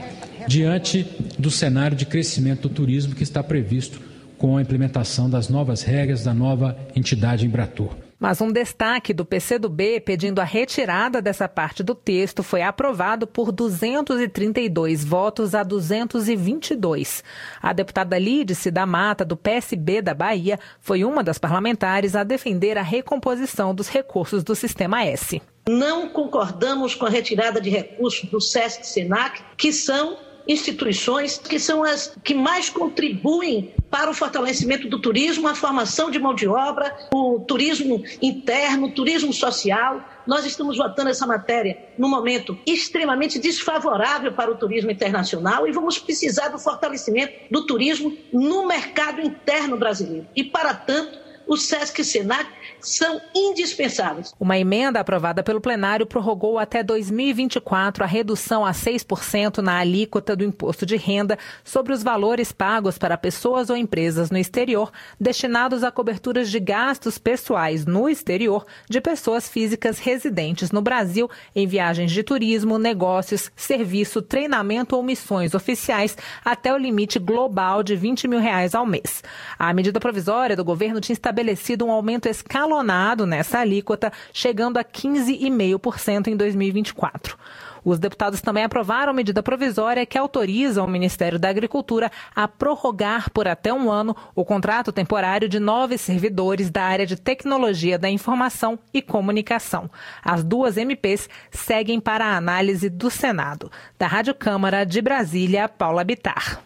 diante do cenário de crescimento do turismo que está previsto com a implementação das novas regras da nova entidade Embratur. Mas um destaque do PCdoB pedindo a retirada dessa parte do texto foi aprovado por 232 votos a 222. A deputada Lídice da Mata, do PSB da Bahia, foi uma das parlamentares a defender a recomposição dos recursos do Sistema S. Não concordamos com a retirada de recursos do SESC-SENAC, que são instituições que são as que mais contribuem para o fortalecimento do turismo, a formação de mão de obra, o turismo interno, o turismo social. Nós estamos votando essa matéria num momento extremamente desfavorável para o turismo internacional e vamos precisar do fortalecimento do turismo no mercado interno brasileiro. E, para tanto, o SESC e SENAC são indispensáveis. Uma emenda aprovada pelo plenário prorrogou até 2024 a redução a 6% na alíquota do imposto de renda sobre os valores pagos para pessoas ou empresas no exterior destinados a coberturas de gastos pessoais no exterior de pessoas físicas residentes no Brasil em viagens de turismo, negócios, serviço, treinamento ou missões oficiais até o limite global de 20 mil reais ao mês. A medida provisória do governo tinha estabelecido um aumento escalonado escalonado nessa alíquota, chegando a 15,5% em 2024. Os deputados também aprovaram medida provisória que autoriza o Ministério da Agricultura a prorrogar por até um ano o contrato temporário de nove servidores da área de tecnologia da informação e comunicação. As duas MPs seguem para a análise do Senado. Da Rádio Câmara de Brasília, Paula Bitar.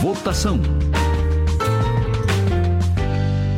Votação.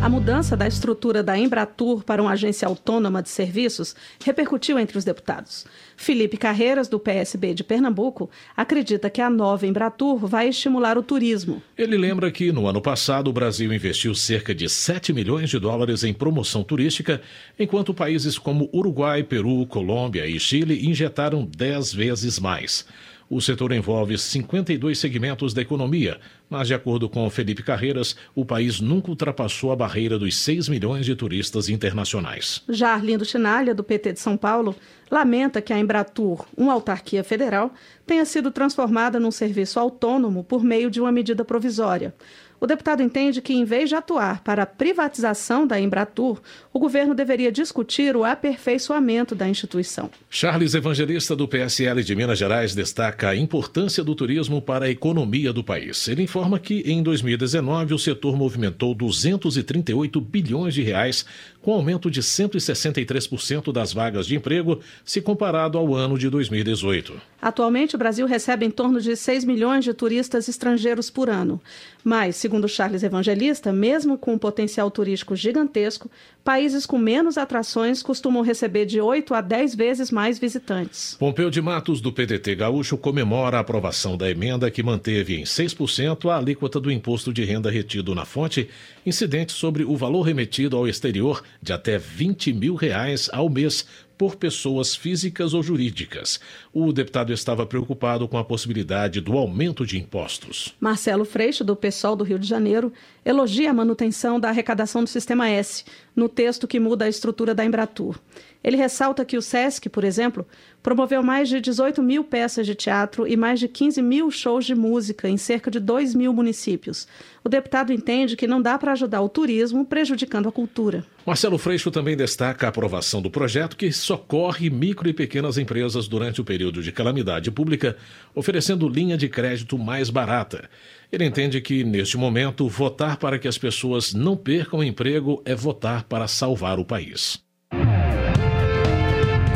A mudança da estrutura da Embratur para uma agência autônoma de serviços repercutiu entre os deputados. Felipe Carreiras, do PSB de Pernambuco, acredita que a nova Embratur vai estimular o turismo. Ele lembra que, no ano passado, o Brasil investiu cerca de 7 milhões de dólares em promoção turística, enquanto países como Uruguai, Peru, Colômbia e Chile injetaram 10 vezes mais. O setor envolve 52 segmentos da economia, mas, de acordo com Felipe Carreiras, o país nunca ultrapassou a barreira dos 6 milhões de turistas internacionais. Já Arlindo Chinalha, do PT de São Paulo, lamenta que a Embratur, uma autarquia federal, tenha sido transformada num serviço autônomo por meio de uma medida provisória. O deputado entende que, em vez de atuar para a privatização da Embratur, o governo deveria discutir o aperfeiçoamento da instituição. Charles Evangelista, do PSL de Minas Gerais, destaca a importância do turismo para a economia do país. Ele informa que, em 2019, o setor movimentou 238 bilhões de reais, com aumento de 163% das vagas de emprego, se comparado ao ano de 2018. Atualmente, o Brasil recebe em torno de 6 milhões de turistas estrangeiros por ano. Mas, segundo Charles Evangelista, mesmo com um potencial turístico gigantesco, países com menos atrações costumam receber de 8 a 10 vezes mais visitantes. Pompeu de Matos, do PDT Gaúcho, comemora a aprovação da emenda que manteve em 6% a alíquota do imposto de renda retido na fonte, incidente sobre o valor remetido ao exterior de até 20 mil reais ao mês por pessoas físicas ou jurídicas. O deputado estava preocupado com a possibilidade do aumento de impostos. Marcelo Freixo, do PSOL do Rio de Janeiro, elogia a manutenção da arrecadação do Sistema S, no texto que muda a estrutura da Embratur. Ele ressalta que o SESC, por exemplo, promoveu mais de 18 mil peças de teatro e mais de 15 mil shows de música em cerca de 2 mil municípios. O deputado entende que não dá para ajudar o turismo prejudicando a cultura. Marcelo Freixo também destaca a aprovação do projeto que socorre micro e pequenas empresas durante o período de calamidade pública, oferecendo linha de crédito mais barata. Ele entende que, neste momento, votar para que as pessoas não percam emprego é votar para salvar o país.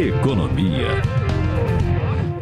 Economia.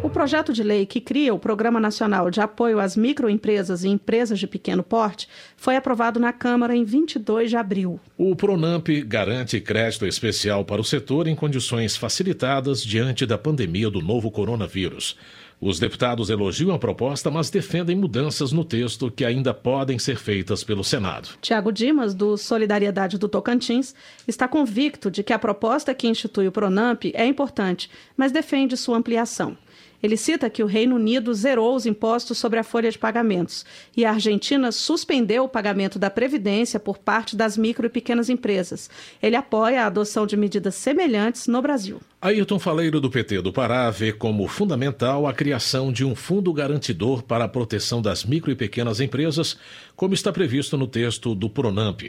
O projeto de lei que cria o Programa Nacional de Apoio às Microempresas e Empresas de Pequeno Porte foi aprovado na Câmara em 22 de abril. O Pronamp garante crédito especial para o setor em condições facilitadas diante da pandemia do novo coronavírus. Os deputados elogiam a proposta, mas defendem mudanças no texto que ainda podem ser feitas pelo Senado. Tiago Dimas, do Solidariedade do Tocantins, está convicto de que a proposta que institui o Pronamp é importante, mas defende sua ampliação. Ele cita que o Reino Unido zerou os impostos sobre a folha de pagamentos e a Argentina suspendeu o pagamento da Previdência por parte das micro e pequenas empresas. Ele apoia a adoção de medidas semelhantes no Brasil. Ayrton Faleiro do PT do Pará vê como fundamental a criação de um fundo garantidor para a proteção das micro e pequenas empresas, como está previsto no texto do Pronamp.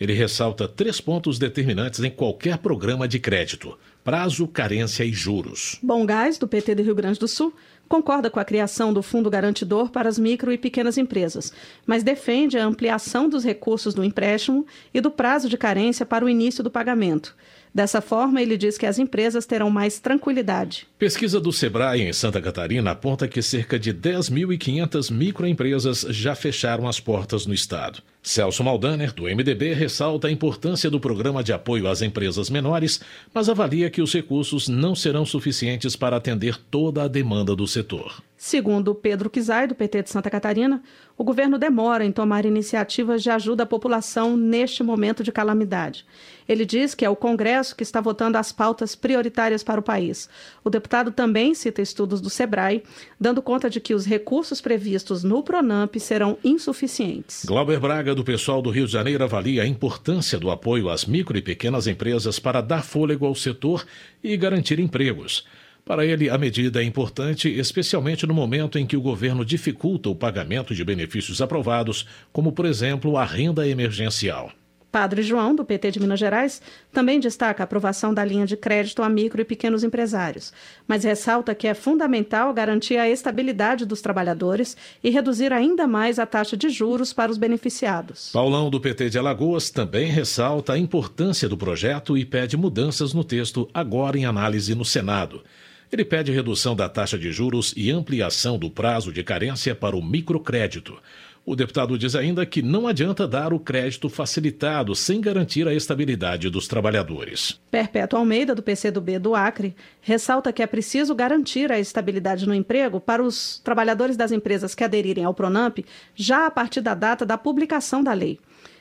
Ele ressalta três pontos determinantes em qualquer programa de crédito: prazo, carência e juros. Bom Gás, do PT do Rio Grande do Sul, concorda com a criação do Fundo Garantidor para as micro e pequenas empresas, mas defende a ampliação dos recursos do empréstimo e do prazo de carência para o início do pagamento. Dessa forma, ele diz que as empresas terão mais tranquilidade. Pesquisa do Sebrae em Santa Catarina aponta que cerca de 10.500 microempresas já fecharam as portas no estado. Celso Maldaner, do MDB, ressalta a importância do programa de apoio às empresas menores, mas avalia que os recursos não serão suficientes para atender toda a demanda do setor. Segundo Pedro Kizai, do PT de Santa Catarina, o governo demora em tomar iniciativas de ajuda à população neste momento de calamidade. Ele diz que é o Congresso que está votando as pautas prioritárias para o país. O deputado também cita estudos do Sebrae, dando conta de que os recursos previstos no Pronamp serão insuficientes. Glauber Braga, do pessoal do Rio de Janeiro, avalia a importância do apoio às micro e pequenas empresas para dar fôlego ao setor e garantir empregos. Para ele, a medida é importante, especialmente no momento em que o governo dificulta o pagamento de benefícios aprovados, como, por exemplo, a renda emergencial. Padre João, do PT de Minas Gerais, também destaca a aprovação da linha de crédito a micro e pequenos empresários, mas ressalta que é fundamental garantir a estabilidade dos trabalhadores e reduzir ainda mais a taxa de juros para os beneficiados. Paulão, do PT de Alagoas, também ressalta a importância do projeto e pede mudanças no texto agora em análise no Senado. Ele pede redução da taxa de juros e ampliação do prazo de carência para o microcrédito. O deputado diz ainda que não adianta dar o crédito facilitado sem garantir a estabilidade dos trabalhadores. Perpétuo Almeida, do PCdoB do Acre, ressalta que é preciso garantir a estabilidade no emprego para os trabalhadores das empresas que aderirem ao Pronamp já a partir da data da publicação da lei.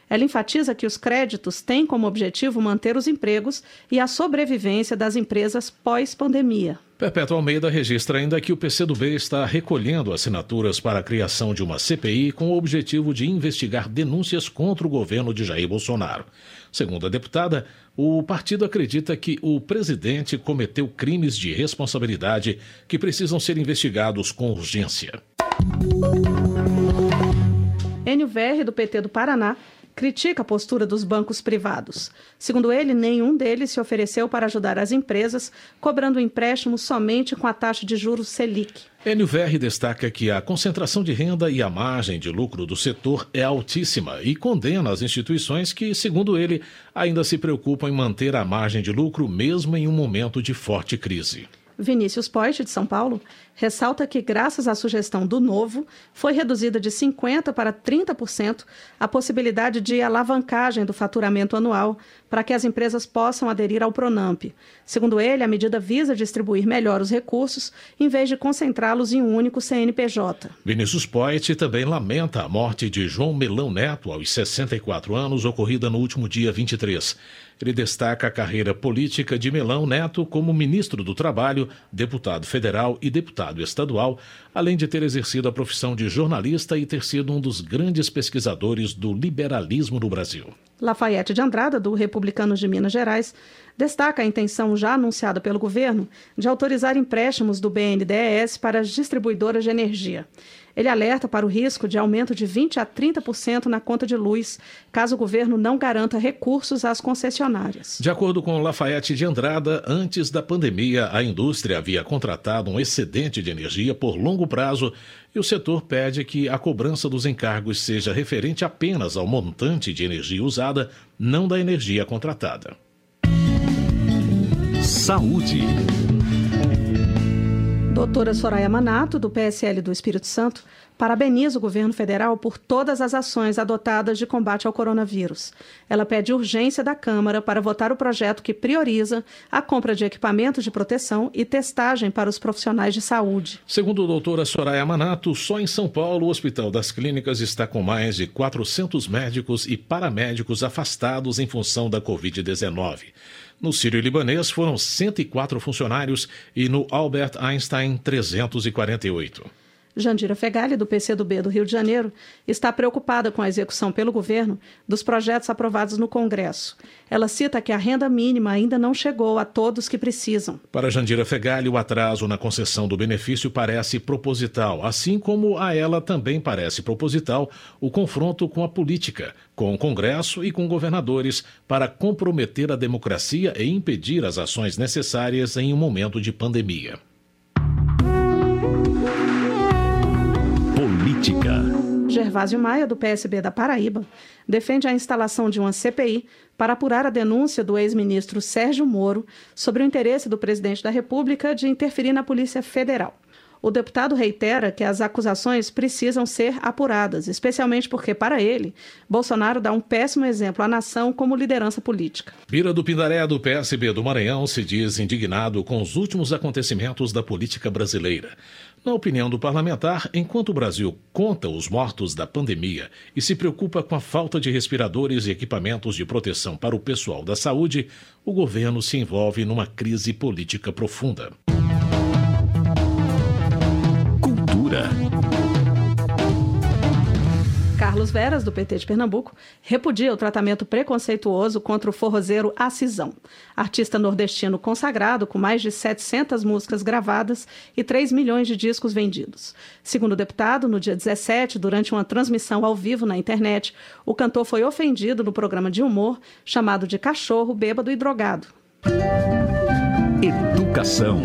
Ela enfatiza que os créditos têm como objetivo manter os empregos e a sobrevivência das empresas pós-pandemia. Perpétuo Almeida registra ainda que o PCdoB está recolhendo assinaturas para a criação de uma CPI com o objetivo de investigar denúncias contra o governo de Jair Bolsonaro. Segundo a deputada, o partido acredita que o presidente cometeu crimes de responsabilidade que precisam ser investigados com urgência. Enio Verre, do PT do Paraná, critica a postura dos bancos privados. Segundo ele, nenhum deles se ofereceu para ajudar as empresas, cobrando empréstimo somente com a taxa de juros Selic. Verri destaca que a concentração de renda e a margem de lucro do setor é altíssima e condena as instituições que, segundo ele, ainda se preocupam em manter a margem de lucro mesmo em um momento de forte crise. Vinícius Poit, de São Paulo, ressalta que, graças à sugestão do novo, foi reduzida de 50% para 30% a possibilidade de alavancagem do faturamento anual para que as empresas possam aderir ao Pronamp. Segundo ele, a medida visa distribuir melhor os recursos, em vez de concentrá-los em um único CNPJ. Vinícius Poit também lamenta a morte de João Melão Neto, aos 64 anos, ocorrida no último dia 23. Ele destaca a carreira política de Melão Neto como ministro do Trabalho, deputado federal e deputado estadual, além de ter exercido a profissão de jornalista e ter sido um dos grandes pesquisadores do liberalismo no Brasil. Lafayette de Andrada, do Republicanos de Minas Gerais, destaca a intenção já anunciada pelo governo de autorizar empréstimos do BNDES para as distribuidoras de energia. Ele alerta para o risco de aumento de 20% a 30% na conta de luz, caso o governo não garanta recursos às concessionárias. De acordo com Lafayette de Andrada, antes da pandemia, a indústria havia contratado um excedente de energia por longo prazo e o setor pede que a cobrança dos encargos seja referente apenas ao montante de energia usada, não da energia contratada. Saúde. Doutora Soraya Manato, do PSL do Espírito Santo, parabeniza o governo federal por todas as ações adotadas de combate ao coronavírus. Ela pede urgência da Câmara para votar o projeto que prioriza a compra de equipamentos de proteção e testagem para os profissionais de saúde. Segundo a doutora Soraya Manato, só em São Paulo o Hospital das Clínicas está com mais de 400 médicos e paramédicos afastados em função da Covid-19. No Sírio-Libanês foram 104 funcionários e no Albert Einstein 348. Jandira Fegali, do PCdoB do Rio de Janeiro, está preocupada com a execução pelo governo dos projetos aprovados no Congresso. Ela cita que a renda mínima ainda não chegou a todos que precisam. Para Jandira Fegali, o atraso na concessão do benefício parece proposital, assim como a ela também parece proposital o confronto com a política, com o Congresso e com governadores para comprometer a democracia e impedir as ações necessárias em um momento de pandemia. Política. Gervásio Maia, do PSB da Paraíba, defende a instalação de uma CPI para apurar a denúncia do ex-ministro Sérgio Moro sobre o interesse do presidente da República de interferir na Polícia Federal. O deputado reitera que as acusações precisam ser apuradas, especialmente porque, para ele, Bolsonaro dá um péssimo exemplo à nação como liderança política. Bira do Pindaré, do PSB do Maranhão, se diz indignado com os últimos acontecimentos da política brasileira. Na opinião do parlamentar, enquanto o Brasil conta os mortos da pandemia e se preocupa com a falta de respiradores e equipamentos de proteção para o pessoal da saúde, o governo se envolve numa crise política profunda. Cultura. Carlos Veras, do PT de Pernambuco, repudia o tratamento preconceituoso contra o forrozeiro Acisão, artista nordestino consagrado com mais de 700 músicas gravadas e 3 milhões de discos vendidos. Segundo o deputado, no dia 17, durante uma transmissão ao vivo na internet, o cantor foi ofendido no programa de humor chamado de Cachorro Bêbado e Drogado. Educação.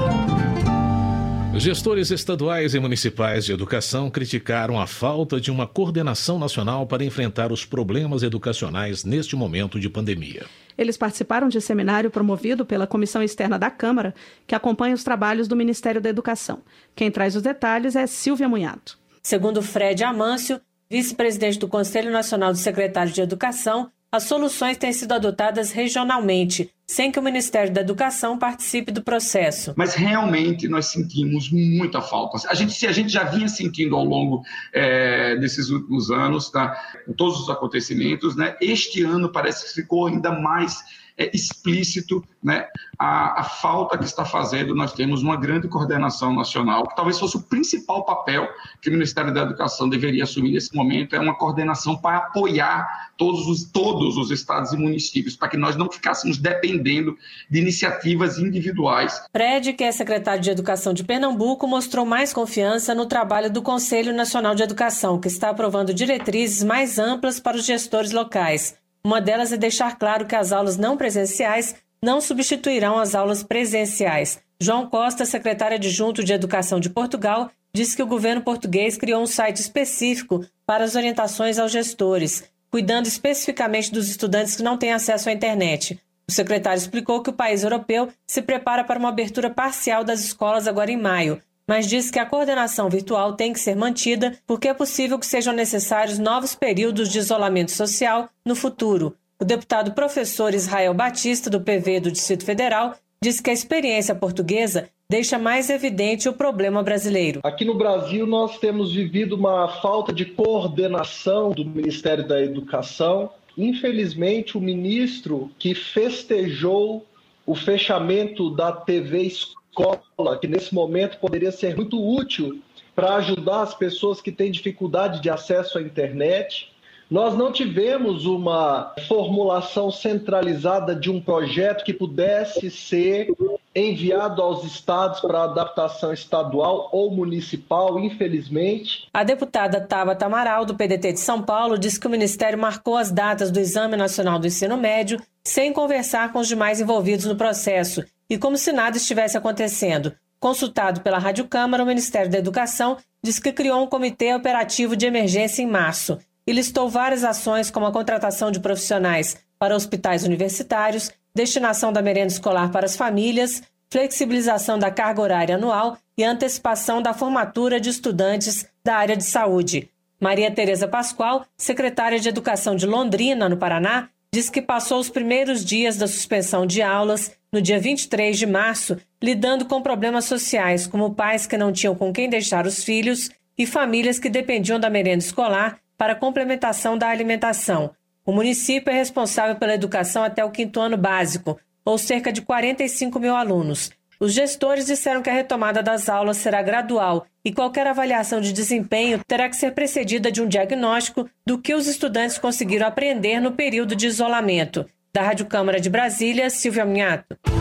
Gestores estaduais e municipais de educação criticaram a falta de uma coordenação nacional para enfrentar os problemas educacionais neste momento de pandemia. Eles participaram de seminário promovido pela Comissão Externa da Câmara, que acompanha os trabalhos do Ministério da Educação. Quem traz os detalhes é Silvia Munhato. Segundo Fred Amâncio, vice-presidente do Conselho Nacional de Secretários de Educação, as soluções têm sido adotadas regionalmente, sem que o Ministério da Educação participe do processo. Mas realmente nós sentimos muita falta. A gente, se a gente já vinha sentindo ao longo é, desses últimos anos, tá, com todos os acontecimentos, né, este ano parece que ficou ainda mais é, explícito né, a, a, falta que está fazendo. Nós temos uma grande coordenação nacional, que talvez fosse o principal papel que o Ministério da Educação deveria assumir nesse momento, é uma coordenação para apoiar todos os, todos os estados e municípios, para que nós não ficássemos dependendo de iniciativas individuais. Fred, que é secretário de Educação de Pernambuco, mostrou mais confiança no trabalho do Conselho Nacional de Educação, que está aprovando diretrizes mais amplas para os gestores locais. Uma delas é deixar claro que as aulas não presenciais não substituirão as aulas presenciais. João Costa, secretário adjunto de Educação de Portugal, disse que o governo português criou um site específico para as orientações aos gestores, cuidando especificamente dos estudantes que não têm acesso à internet. O secretário explicou que o país europeu se prepara para uma abertura parcial das escolas agora em maio, mas disse que a coordenação virtual tem que ser mantida porque é possível que sejam necessários novos períodos de isolamento social no futuro. O deputado professor Israel Batista, do PV do Distrito Federal, disse que a experiência portuguesa deixa mais evidente o problema brasileiro. Aqui no Brasil, nós temos vivido uma falta de coordenação do Ministério da Educação. Infelizmente, o ministro que festejou o fechamento da TV Escola escola, que nesse momento poderia ser muito útil para ajudar as pessoas que têm dificuldade de acesso à internet. Nós não tivemos uma formulação centralizada de um projeto que pudesse ser enviado aos estados para adaptação estadual ou municipal, infelizmente. A deputada Tabata Amaral, do PDT de São Paulo, disse que o Ministério marcou as datas do Exame Nacional do Ensino Médio sem conversar com os demais envolvidos no processo e como se nada estivesse acontecendo. Consultado pela Rádio Câmara, o Ministério da Educação disse que criou um comitê operativo de emergência em março e listou várias ações como a contratação de profissionais para hospitais universitários, destinação da merenda escolar para as famílias, flexibilização da carga horária anual e antecipação da formatura de estudantes da área de saúde. Maria Tereza Pascoal, secretária de Educação de Londrina, no Paraná, diz que passou os primeiros dias da suspensão de aulas, no dia 23 de março, lidando com problemas sociais, como pais que não tinham com quem deixar os filhos e famílias que dependiam da merenda escolar para complementação da alimentação. O município é responsável pela educação até o quinto ano básico, ou cerca de 45 mil alunos. Os gestores disseram que a retomada das aulas será gradual e qualquer avaliação de desempenho terá que ser precedida de um diagnóstico do que os estudantes conseguiram aprender no período de isolamento. Da Rádio Câmara de Brasília, Silvia Minhato.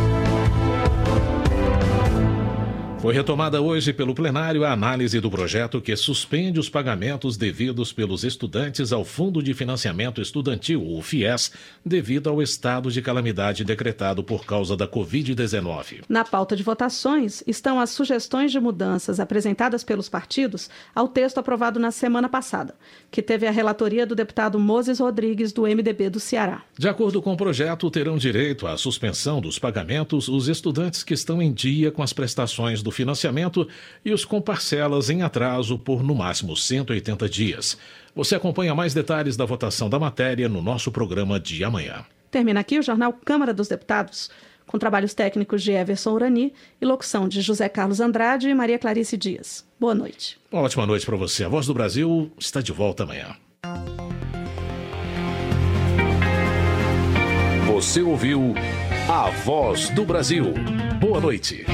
Foi retomada hoje pelo plenário a análise do projeto que suspende os pagamentos devidos pelos estudantes ao Fundo de Financiamento Estudantil, o FIES, devido ao estado de calamidade decretado por causa da Covid-19. Na pauta de votações estão as sugestões de mudanças apresentadas pelos partidos ao texto aprovado na semana passada, que teve a relatoria do deputado Moses Rodrigues, do MDB do Ceará. De acordo com o projeto, terão direito à suspensão dos pagamentos os estudantes que estão em dia com as prestações do do financiamento e os com parcelas em atraso por no máximo 180 dias. Você acompanha mais detalhes da votação da matéria no nosso programa de amanhã. Termina aqui o jornal Câmara dos Deputados, com trabalhos técnicos de Everson Urani e locução de José Carlos Andrade e Maria Clarice Dias. Boa noite. Uma ótima noite para você. A Voz do Brasil está de volta amanhã. Você ouviu A Voz do Brasil. Boa noite.